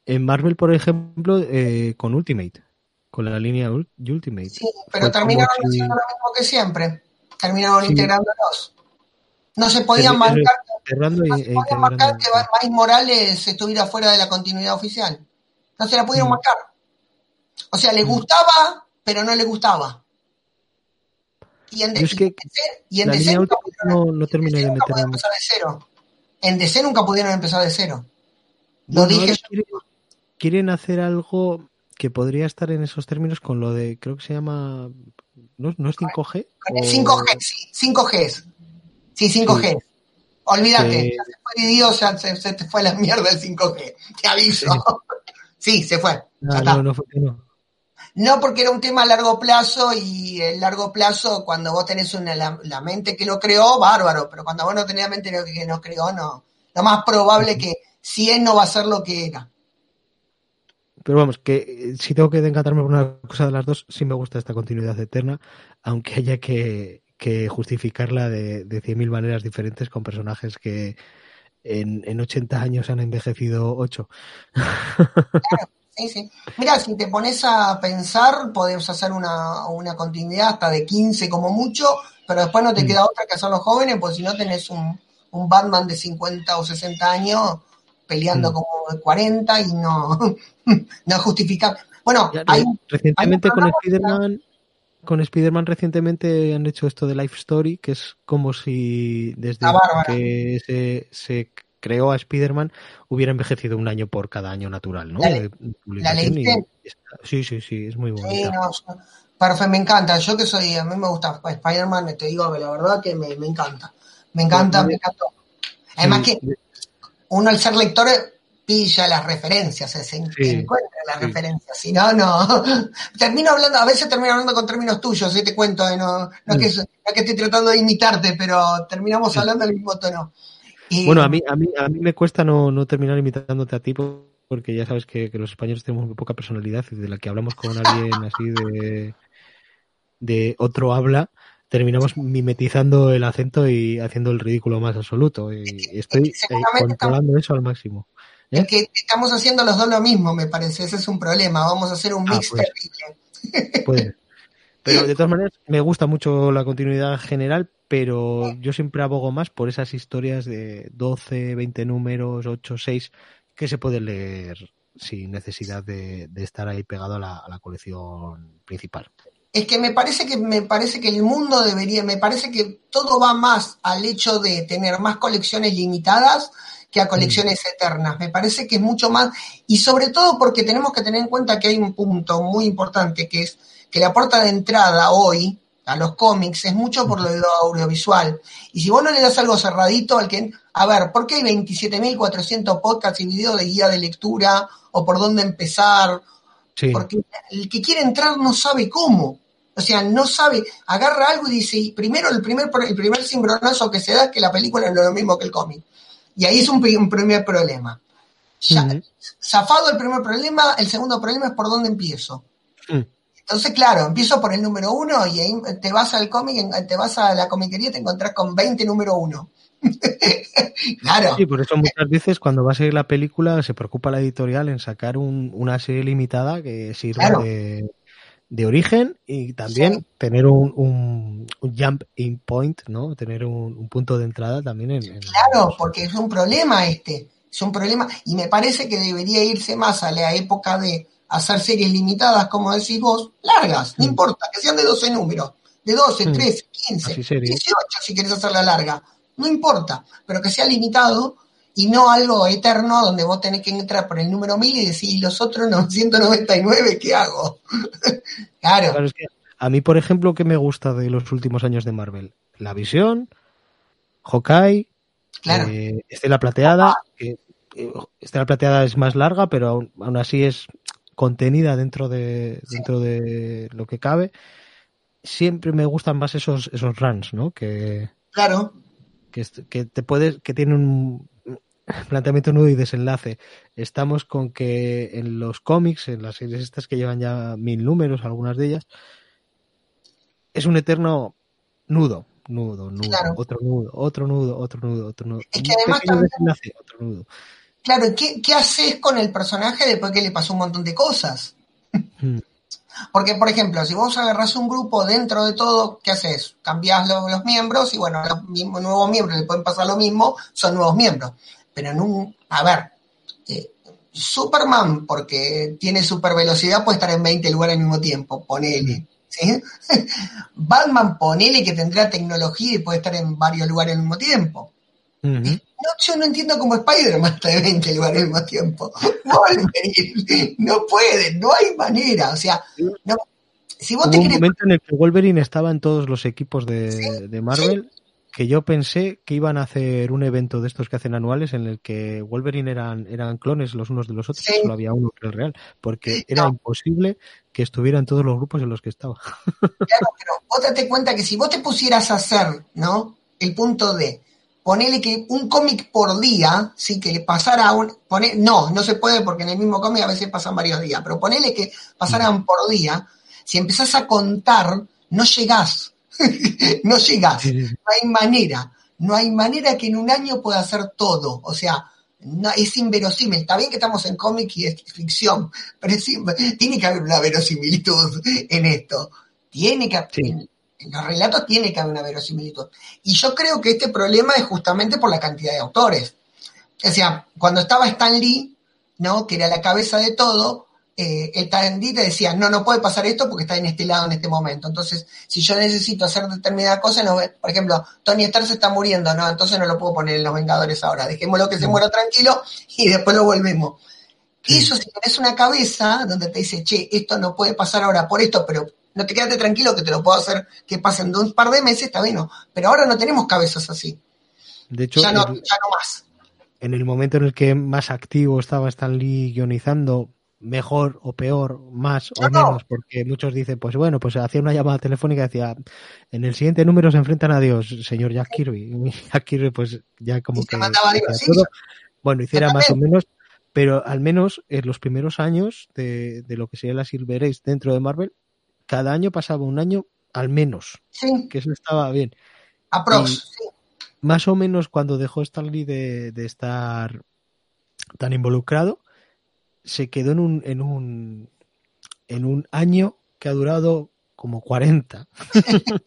En Marvel, por ejemplo, eh, con Ultimate, con la línea Ul- Ultimate. Sí, pero Fue terminaron haciendo lo mismo que siempre. Terminaron Sí. integrándolos. No se podían cerrando y- no se podían integrando. que Miles Morales estuviera fuera de la continuidad oficial. No se la pudieron Mm. bancar. O sea, le Mm. gustaba, pero no le gustaba. Y en, y que DC, y en DC nunca pudieron, no, no terminé DC de meterme. empezar de cero. En DC nunca pudieron empezar de cero. Lo dije quieren, hacer algo que podría estar en esos términos con lo de, creo que se llama, ¿no, no es 5G? 5G, sí, 5G. Sí, 5G. Olvídate, ya se fue Dios, ya se, se, te fue la mierda el 5G. Te aviso. Sí, se fue. No, no, no, fue, no. No, porque era un tema a largo plazo y el largo plazo, cuando vos tenés una, la, mente que lo creó, bárbaro, pero cuando vos no tenés la mente que lo creó, no. Lo más probable es que si él no va a ser lo que era. Pero vamos, que eh, si tengo que encantarme por una cosa de las dos, sí me gusta esta continuidad eterna, aunque haya que, que justificarla de, de 100.000 maneras diferentes con personajes que en, en 80 años han envejecido 8. Claro, sí, sí. Mira, si te pones a pensar, podemos hacer una, una continuidad hasta de 15 como mucho, pero después no te mm. queda otra que hacer los jóvenes, pues si no tenés un, un Batman de 50 o 60 años peleando mm. como de 40 y no, no justificar. Bueno, hay, recientemente con Spider-Man con Spider-Man recientemente han hecho esto de Life Story, que es como si desde que se, se, creó a Spider-Man hubiera envejecido un año por cada año natural, ¿no? ¿La, sí, sí, sí, es muy bonito. Sí, no, me encanta. Yo que soy, a mí me gusta Spider-Man, te digo que la verdad que me, me encanta. Me encanta, me encantó. Además que uno al ser lector pilla las referencias, se encuentra las referencias, si no, no. Termino hablando, a veces termino hablando con términos tuyos, ¿sí? te cuento, ¿eh? no, no, es que, mm. que estoy tratando de imitarte, pero terminamos hablando del mismo tono. bueno, a mí, a mí, a mí me cuesta no, no terminar imitándote a ti porque ya sabes que, que, los españoles tenemos muy poca personalidad y de la que hablamos con alguien así de, de otro habla, terminamos mimetizando el acento y haciendo el ridículo más absoluto. Y estoy eh, controlando eso al máximo. ¿Eh? Es que estamos haciendo los dos lo mismo, me parece. Ese es un problema. Vamos a hacer un ah, mix terrible. Pero de todas maneras, me gusta mucho la continuidad general, pero yo siempre abogo más por esas historias de 12, 20 números, 8, 6, que se pueden leer sin necesidad de, estar ahí pegado a la, a la, colección principal. Es que me parece que me parece que el mundo debería, me parece que todo va más al hecho de tener más colecciones limitadas que a colecciones mm. eternas. Me parece que es mucho más, y sobre todo porque tenemos que tener en cuenta que hay un punto muy importante, que es que la puerta de entrada hoy a los cómics es mucho por lo audiovisual. Y si vos no le das algo cerradito al que, a ver, ¿por qué hay 27.400 podcasts y videos de guía de lectura o por dónde empezar? Porque el que quiere entrar no sabe cómo. O sea, no sabe, agarra algo y dice, primero el primer, el primer cimbronazo que se da es que la película no es lo mismo que el cómic. Y ahí es un, primer problema. Zafado el primer problema, el segundo problema es por dónde empiezo. Mm. Entonces, claro, empiezo por el número uno y ahí te vas al cómic, te vas a la comiquería y te encontrás con 20 número uno. claro. Sí, por eso muchas veces cuando va a salir la película se preocupa la editorial en sacar una serie limitada que sirva de, de, origen y también tener un, un, jump in point, ¿no? Tener un, punto de entrada también en, Claro, porque es un problema este, es un problema y me parece que debería irse más a la época de hacer series limitadas, como decís vos, largas, no mm. importa, que sean de 12 números, de 12, 13, 15, 18 si querés hacerla larga, no importa, pero que sea limitado y no algo eterno donde vos tenés que entrar por el número 1000 y decir, los otros 999, ¿qué hago? claro. a mí, por ejemplo, ¿qué me gusta de los últimos años de Marvel? La visión, Hawkeye, claro. eh, Estela Plateada, que eh, Estela Plateada es más larga, pero aún, aún, así es contenida dentro de, dentro de lo que cabe. Siempre me gustan más esos, esos runs, ¿no? Que, claro. Que, que te puedes, que tienen un planteamiento nudo y desenlace. Estamos con que en los cómics, en las series estas que llevan ya mil números, algunas de ellas, es un eterno nudo, nudo, nudo, otro nudo, otro nudo, otro nudo, otro nudo. Es que además también, otro nudo. Claro, ¿qué, ¿qué haces con el personaje después que le pasó un montón de cosas? Hmm. Porque, por ejemplo, si vos agarras un grupo dentro de todo, ¿qué haces? Cambias los, miembros y, bueno, los nuevos miembros le pueden pasar lo mismo, son nuevos miembros. Pero en un, a ver, eh, Superman, porque tiene super velocidad, puede estar en 20 lugares al mismo tiempo, ponele. ¿sí? Batman, ponele que tendrá tecnología y puede estar en varios lugares al mismo tiempo. yo no entiendo cómo Spider-Man está de 20 lugares al mismo tiempo. Wolverine, no puede, no hay manera. O sea, no, si vos Hubo un momento en el que Wolverine estaba en todos los equipos de, de Marvel que yo pensé que iban a hacer un evento de estos que hacen anuales en el que Wolverine eran, eran clones los unos de los otros, solo había uno que era el real, porque era imposible que estuviera en todos los grupos en los que estaba. Claro, pero vos date cuenta que si vos te pusieras a hacer, ¿no? El punto de ponerle que un cómic por día, sí, que le pasara un, poner, no, no se puede porque en el mismo cómic a veces pasan varios días, pero ponele que pasaran mm. por día, si empezás a contar, no llegás no llegas, no hay manera, no hay manera que en un año pueda hacer todo, o sea, no, es inverosímil, está bien que estamos en cómic y es ficción, pero tiene que haber una verosimilitud en esto, tiene que en, los relatos tiene que haber una verosimilitud. Y yo creo que este problema es justamente por la cantidad de autores. O sea, cuando estaba Stan Lee, ¿no? que era la cabeza de todo, eh, el Tarandí te decía, no, no puede pasar esto porque está en este lado en este momento. Entonces, si yo necesito hacer determinada cosa, no, por ejemplo, Tony Stark se está muriendo, no, entonces no lo puedo poner en los Vengadores ahora. Dejémoslo que se muera tranquilo y después lo volvemos. Eso, si tenés una cabeza donde te dice, che, esto no puede pasar ahora por esto, pero no te quedaste tranquilo que te lo puedo hacer que pasen de un par de meses, está bien. Pero ahora no tenemos cabezas así. De hecho, ya no, ya no más. En el momento en el que más activo estaba Stan Lee guionizando, mejor o peor, más o menos, porque muchos dicen, pues bueno, pues hacía una llamada telefónica y decía, en el siguiente número se enfrentan a Dios, señor Jack Kirby. Y Jack Kirby, pues ya como que... bueno, hiciera más o menos, pero al menos en los primeros años de, lo que sería la Silver Age dentro de Marvel, cada año pasaba un año al menos. Que eso estaba bien. Más o menos cuando dejó Stanley de, de estar tan involucrado, se quedó en un, en un, en un año que ha durado como 40.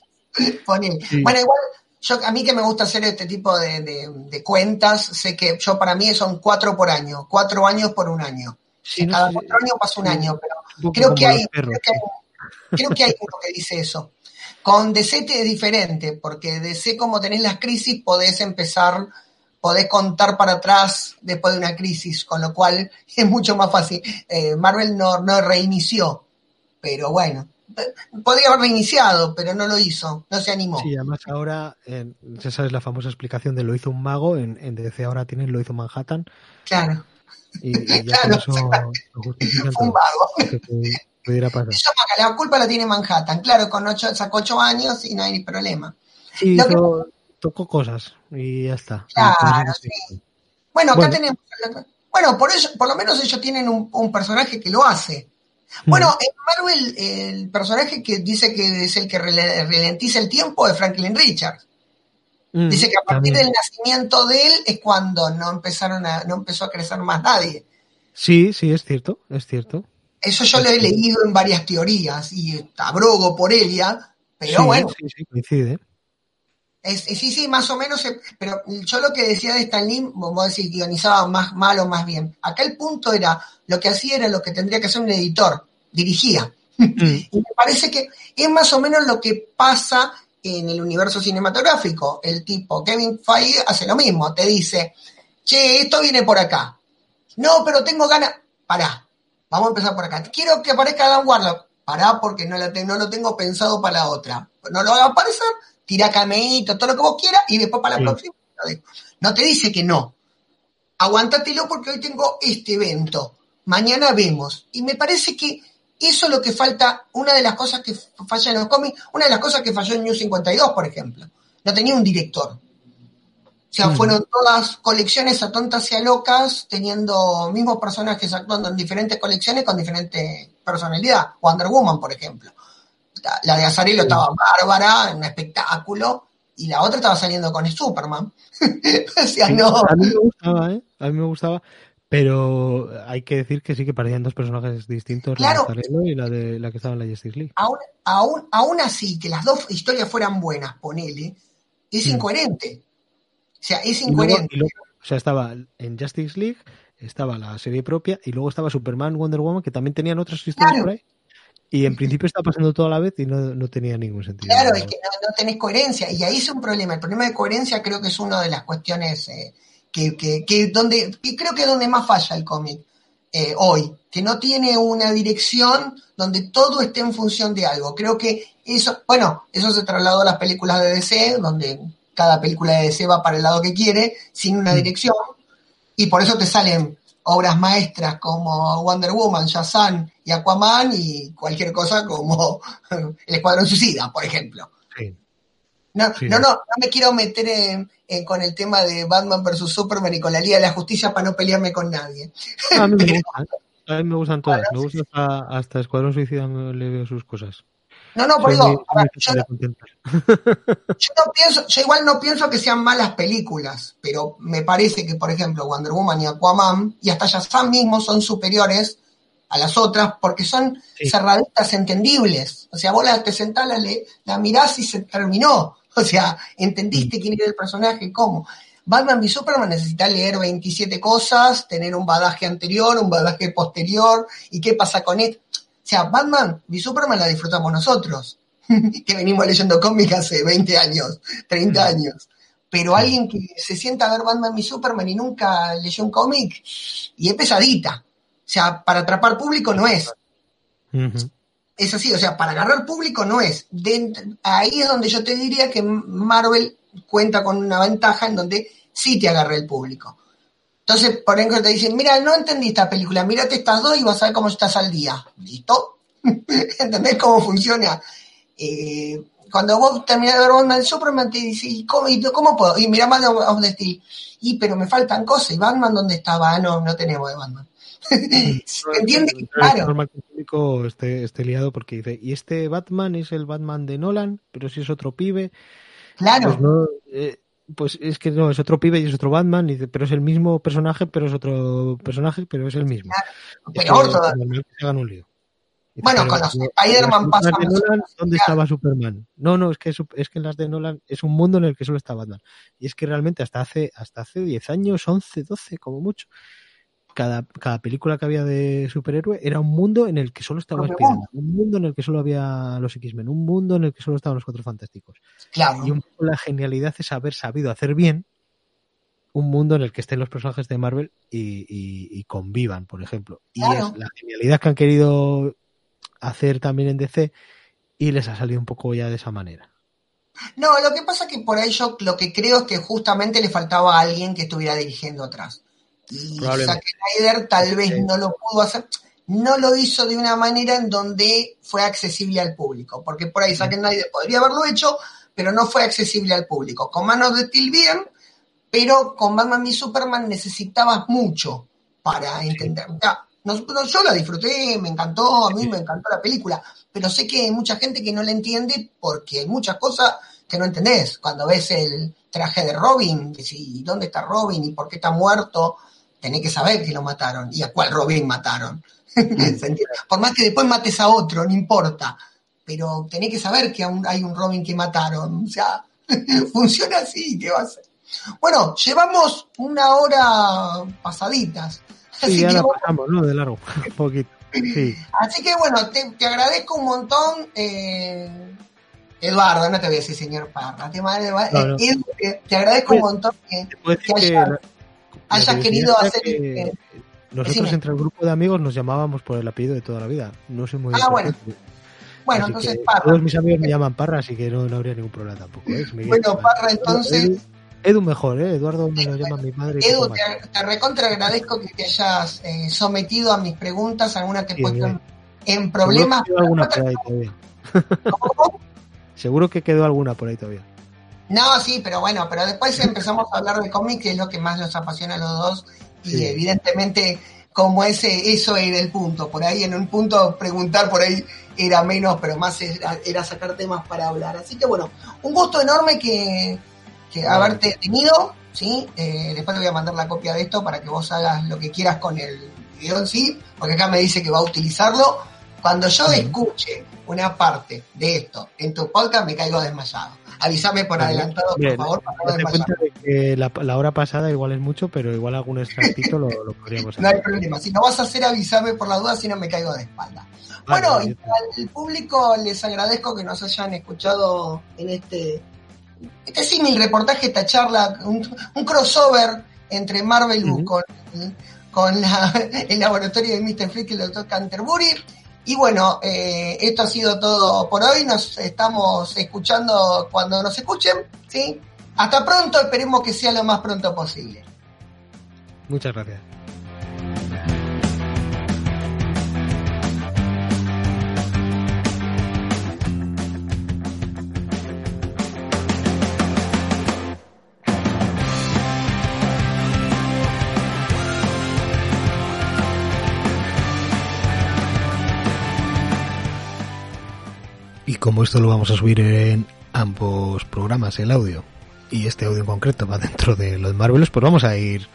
Bueno, igual, yo, a mí que me gusta hacer este tipo de, cuentas, sé que yo para mí son cuatro por año, cuatro años por un año. Cada cuatro años pasa un año, pero creo que, hay, creo que, hay, creo que hay uno que dice eso. Con DC es diferente, porque DC como tenés las crisis podés empezar podés contar para atrás después de una crisis, con lo cual es mucho más fácil. Eh, Marvel no, no reinició, pero bueno, podría haber reiniciado, pero no lo hizo, no se animó. Sí, además ahora, eh, esa es la famosa explicación de lo hizo un mago, en, en DC ahora tienen lo hizo Manhattan. Claro. Y, ya claro, eso un mago. pudiera pasar. la culpa la tiene Manhattan, claro, con ocho, sacó ocho años y no hay ni problema. Sí, tocó cosas y ya está. Claro, sí. Bueno, acá tenemos. Bueno, por eso, por lo menos ellos tienen un, personaje que lo hace. Mm. Bueno, en Marvel, el personaje que dice que es el que ralentiza el tiempo es Franklin Richards. Mm, dice que a partir del nacimiento de él es cuando no empezaron a, no empezó a crecer más nadie. Sí, sí, es cierto, es cierto. Eso yo lo he leído en varias teorías y abrogo por ella, pero bueno. Sí, sí, coincide sí, sí, más o menos, eh, pero yo lo que decía de Stan Lee, vamos a decir, guionizaba más mal o más bien. Acá el punto era, lo que hacía era lo que tendría que hacer un editor, dirigía. Mm. y me parece que es más o menos lo que pasa en el universo cinematográfico. El tipo, Kevin Feige, hace lo mismo, te dice, che, esto viene por acá. No, pero tengo ganas, pará, vamos a empezar por acá. Quiero que aparezca Adam Warlock, pará porque no, no lo tengo pensado para la otra. No lo haga aparecer, tira cameíto, todo lo que vos quieras, y después para la próxima. No te dice que no. Aguántatelo porque hoy tengo este evento. Mañana vemos. Y me parece que eso es lo que falta, una de las cosas que falla en los cómics, una de las cosas que falló en New 52, por ejemplo. No tenía un director. O sea, fueron todas colecciones a tontas y a locas, teniendo mismos personajes actuando en diferentes colecciones con diferente personalidad. Wonder Woman, por ejemplo la de Azarelo estaba bárbara, en un espectáculo, y la otra estaba saliendo con Superman. o sea, no. A mí me gustaba, ¿eh? A mí me gustaba. Pero hay que decir que sí que parecían dos personajes distintos, la de Azarelo y la de la que estaba en la Justice League. Aún, aún, así, que las dos historias fueran buenas, ponele, es mm. incoherente. O sea, es incoherente. o sea, estaba en Justice League, estaba la serie propia, y luego estaba Superman, Wonder Woman, que también tenían otras historias por ahí Y en principio está pasando todo a la vez y no, tenía ningún sentido. Claro, es que no, tenés coherencia. Y ahí es un problema. El problema de coherencia creo que es una de las cuestiones eh, que, que, donde, creo que es donde más falla el cómic eh, hoy. Que no tiene una dirección donde todo esté en función de algo. Creo que eso, bueno, eso se trasladó a las películas de DC, donde cada película de DC va para el lado que quiere, sin una mm. dirección. Y por eso te salen obras maestras como Wonder Woman, Shazam y Aquaman y cualquier cosa como El Escuadrón Suicida, por ejemplo. No, no, no, me quiero meter en, con el tema de Batman versus Superman y con la Liga de la Justicia para no pelearme con nadie. A mí me gustan, todas, me gustan hasta, hasta Escuadrón Suicida, le veo sus cosas. No, no, por eso, yo, no pienso, yo igual no pienso que sean malas películas, pero me parece que, por ejemplo, Wonder Woman y Aquaman, y hasta Shazam mismo son superiores a las otras porque son cerraditas entendibles. O sea, vos la, te sentás, la, la mirás y se terminó. O sea, entendiste quién era el personaje, cómo. Batman y Superman necesita leer 27 cosas, tener un badaje anterior, un badaje posterior, y qué pasa con él. O sea, Batman y Superman la disfrutamos nosotros, que venimos leyendo cómics hace 20 años, 30 años. Pero alguien que se sienta a ver Batman y Superman y nunca leyó un cómic, y es pesadita. O sea, para atrapar público no es. Es así, o sea, para agarrar público no es. ahí es donde yo te diría que Marvel cuenta con una ventaja en donde sí te agarra el público. Entonces, por ejemplo, te dicen, mira, no entendí esta película, mírate estas dos y vas a ver cómo estás al día. ¿Listo? ¿Entendés cómo funciona? Eh, cuando vos terminás de ver Batman Superman, te dice, ¿y cómo, puedo? Y mira Man of Steel. Y, pero me faltan cosas. ¿Y Batman dónde estaba? Ah, no, no tenemos de Batman. ¿Entiendes? Claro. Es normal que el público esté, esté liado porque dice, ¿y este Batman es el Batman de Nolan? Pero si es otro pibe. Claro. Pues no, eh, pues es que no, es otro pibe y es otro Batman, pero es el mismo personaje, pero es otro personaje, pero es el mismo. peor todavía. Bueno, con los Spider-Man pasa ¿Dónde estaba Superman? No, no, es que, es que en las de Nolan es un mundo en el que solo está Batman. Y es que realmente hasta hace, hasta hace 10 años, 11, 12, como mucho, cada, cada película que había de superhéroe era un mundo en el que solo estaba spider un mundo en el que solo había los X-Men, un mundo en el que solo estaban los Cuatro Fantásticos. Claro. Y un poco la genialidad es haber sabido hacer bien un mundo en el que estén los personajes de Marvel y, convivan, por ejemplo. Y es la genialidad que han querido hacer también en DC y les ha salido un poco ya de esa manera. No, lo que pasa es que por ahí yo lo que creo es que justamente le faltaba a alguien que estuviera dirigiendo atrás. Y Zack Snyder tal vez no lo pudo hacer, no lo hizo de una manera en donde fue accesible al público, porque por ahí Zack Snyder podría haberlo hecho, pero no fue accesible al público. Con Manos de Steel bien, pero con Batman y Superman necesitabas mucho para entender. yo la disfruté, me encantó, a mí me encantó la película, pero sé que hay mucha gente que no la entiende porque hay muchas cosas que no entendés. Cuando ves el traje de Robin, si, ¿dónde está Robin y por qué está muerto? Tenés que saber que lo mataron y a cuál Robin mataron. Por más que después mates a otro, no importa. Pero tenés que saber que hay un Robin que mataron. O sea, funciona así, ¿qué va a ser? Bueno, llevamos una hora pasaditas. Así ya que, pasamos, ¿no? De largo, un poquito. Así que bueno, te, agradezco un montón. Eh, Eduardo, no te voy a decir señor Parra, te, eh, te, agradezco un montón que, que, hayas querido hacer. Que nosotros entre el grupo de amigos nos llamábamos por el apellido de toda la vida. No sé muy bien. Ah, bueno. Bueno, entonces Parra. Todos mis amigos me llaman Parra, así que no, no habría ningún problema tampoco. ¿eh? bueno, Parra, entonces. Edu, mejor, ¿eh? Eduardo me lo llama mi madre. Edu, te, recontra agradezco que te hayas eh, sometido a mis preguntas, algunas que he puesto en, problemas. Seguro que, alguna por ahí todavía. Seguro que quedó alguna por ahí todavía. No, sí, pero bueno, pero después empezamos a hablar de cómic, que es lo que más nos apasiona a los dos, y evidentemente como ese, eso era el punto, por ahí en un punto preguntar por ahí era menos, pero más era, sacar temas para hablar. Así que bueno, un gusto enorme que, que haberte tenido, ¿sí? Eh, después te voy a mandar la copia de esto para que vos hagas lo que quieras con el en sí, porque acá me dice que va a utilizarlo. Cuando yo escuche una parte de esto en tu podcast me caigo desmayado avísame por adelantado, por favor. Para no cuenta de que la, hora pasada igual es mucho, pero igual algún extractito lo, lo podríamos hacer. No hay problema. Si no vas a hacer, avísame por la duda, si no me caigo de espalda. bueno, y al público les agradezco que nos hayan escuchado en este este símil reportaje, esta charla, un, crossover entre Marvel con, con el laboratorio de Mr. Flick y el doctor Canterbury. Y bueno, eh, esto ha sido todo por hoy. Nos estamos escuchando cuando nos escuchen. ¿sí? Hasta pronto, esperemos que sea lo más pronto posible. Muchas gracias. Como esto lo vamos a subir en ambos programas, el audio y este audio en concreto va dentro de los Marvelous, pues vamos a ir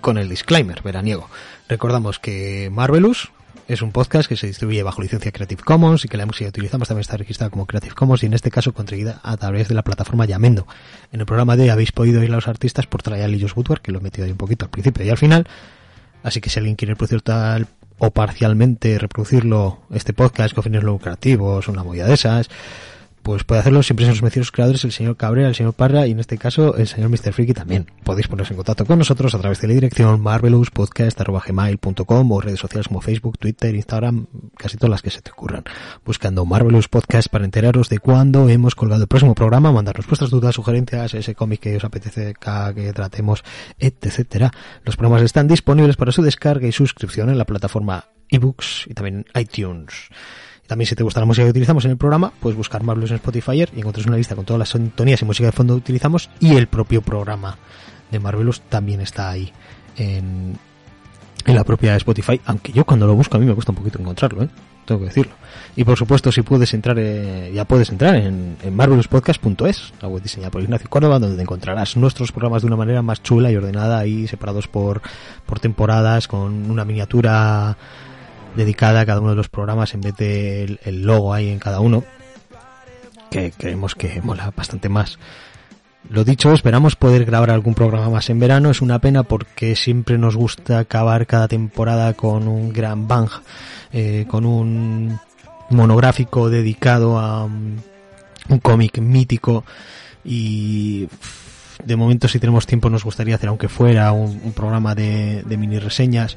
con el disclaimer veraniego. Recordamos que Marvelous es un podcast que se distribuye bajo licencia Creative Commons y que la música que utilizamos también está registrada como Creative Commons y en este caso contribuida a través de la plataforma Yamendo. En el programa de hoy habéis podido oír a los artistas por Trial y Josh Woodward, que lo he metido ahí un poquito al principio y al final. Así que si alguien quiere producir tal o parcialmente reproducirlo, este podcast con fines lucrativos, una movida de esas, pues puede hacerlo siempre son los menciones creadores el señor Cabrera, el señor Parra y en este caso el señor Mr. Freaky también. Podéis poneros en contacto con nosotros a través de la dirección marvelouspodcast.gmail.com o redes sociales como Facebook, Twitter, Instagram, casi todas las que se te ocurran. Buscando Marvelous Podcast para enteraros de cuándo hemos colgado el próximo programa, mandarnos vuestras dudas, sugerencias, ese cómic que os apetece que tratemos, etcétera. Los programas están disponibles para su descarga y suscripción en la plataforma ebooks y también iTunes. También si te gusta la música que utilizamos en el programa, puedes buscar Marvelous en Spotify y encuentras una lista con todas las sintonías y música de fondo que utilizamos y el propio programa de Marvelous también está ahí en, en la propia Spotify, aunque yo cuando lo busco a mí me cuesta un poquito encontrarlo, ¿eh? tengo que decirlo. Y por supuesto, si puedes entrar, eh, ya puedes entrar en, en marvelouspodcast.es, la web diseñada por Ignacio Córdoba, donde encontrarás nuestros programas de una manera más chula y ordenada y separados por, por temporadas, con una miniatura dedicada a cada uno de los programas en vez del el logo ahí en cada uno, que creemos que mola bastante más. Lo dicho, esperamos poder grabar algún programa más en verano. Es una pena porque siempre nos gusta acabar cada temporada con un gran bang, eh, con un monográfico dedicado a un, cómic mítico y de momento si tenemos tiempo nos gustaría hacer aunque fuera un, programa de, de mini reseñas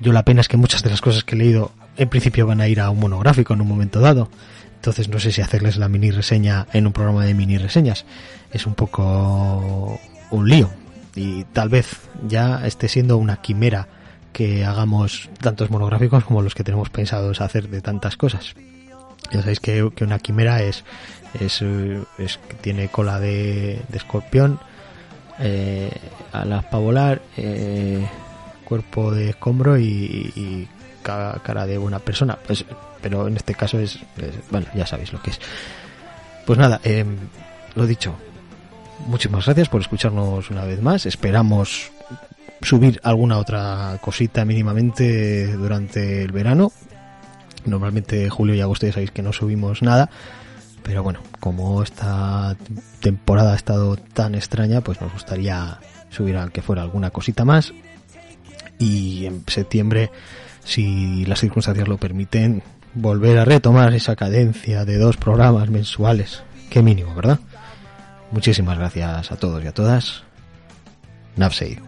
yo la pena es que muchas de las cosas que he leído en principio van a ir a un monográfico en un momento dado. Entonces no sé si hacerles la mini reseña en un programa de mini reseñas. Es un poco un lío. Y tal vez ya esté siendo una quimera que hagamos tantos monográficos como los que tenemos pensados hacer de tantas cosas. Ya sabéis que, una quimera es, es, es, tiene cola de, de escorpión, eh, alas para volar, eh, cuerpo de escombro y, cara de buena persona. Pues, pero en este caso es, bueno, ya sabéis lo que es. Pues nada, eh, lo dicho. Muchísimas gracias por escucharnos una vez más. Esperamos subir alguna otra cosita mínimamente durante el verano. Normalmente julio y agosto ya sabéis que no subimos nada. Pero bueno, como esta temporada ha estado tan extraña, pues nos gustaría subir aunque fuera alguna cosita más y en septiembre, si las circunstancias lo permiten, volver a retomar esa cadencia de dos programas mensuales. Qué mínimo, ¿verdad? Muchísimas gracias a todos y a todas. Navseid.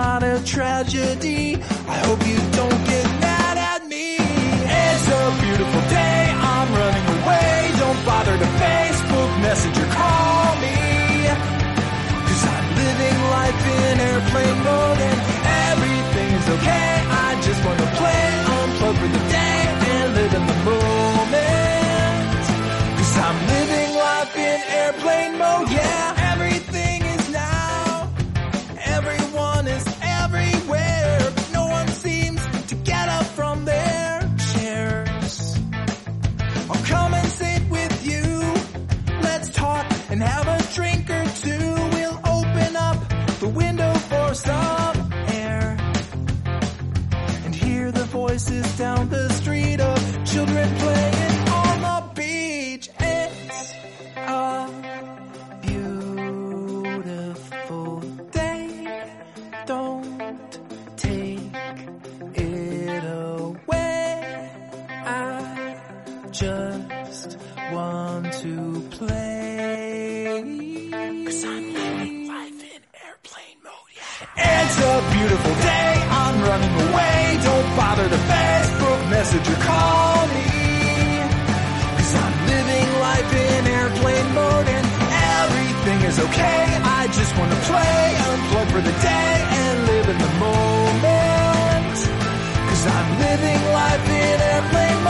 Not a tragedy. I hope you don't get mad at me. It's a beautiful day. I'm running away. Don't bother to Facebook message or call me. Cause I'm living life in airplane mode and everything's okay. I just wanna play, unplug for the day and live in the moment. Cause I'm living life in airplane mode, yeah. down the street of children playing on the beach. It's a beautiful day. Don't take it away. I just want to play. Cause I'm it's a beautiful day, I'm running away. Don't bother to Facebook message or call me. Cause I'm living life in airplane mode and everything is okay. I just wanna play, unplug for the day and live in the moment. Cause I'm living life in airplane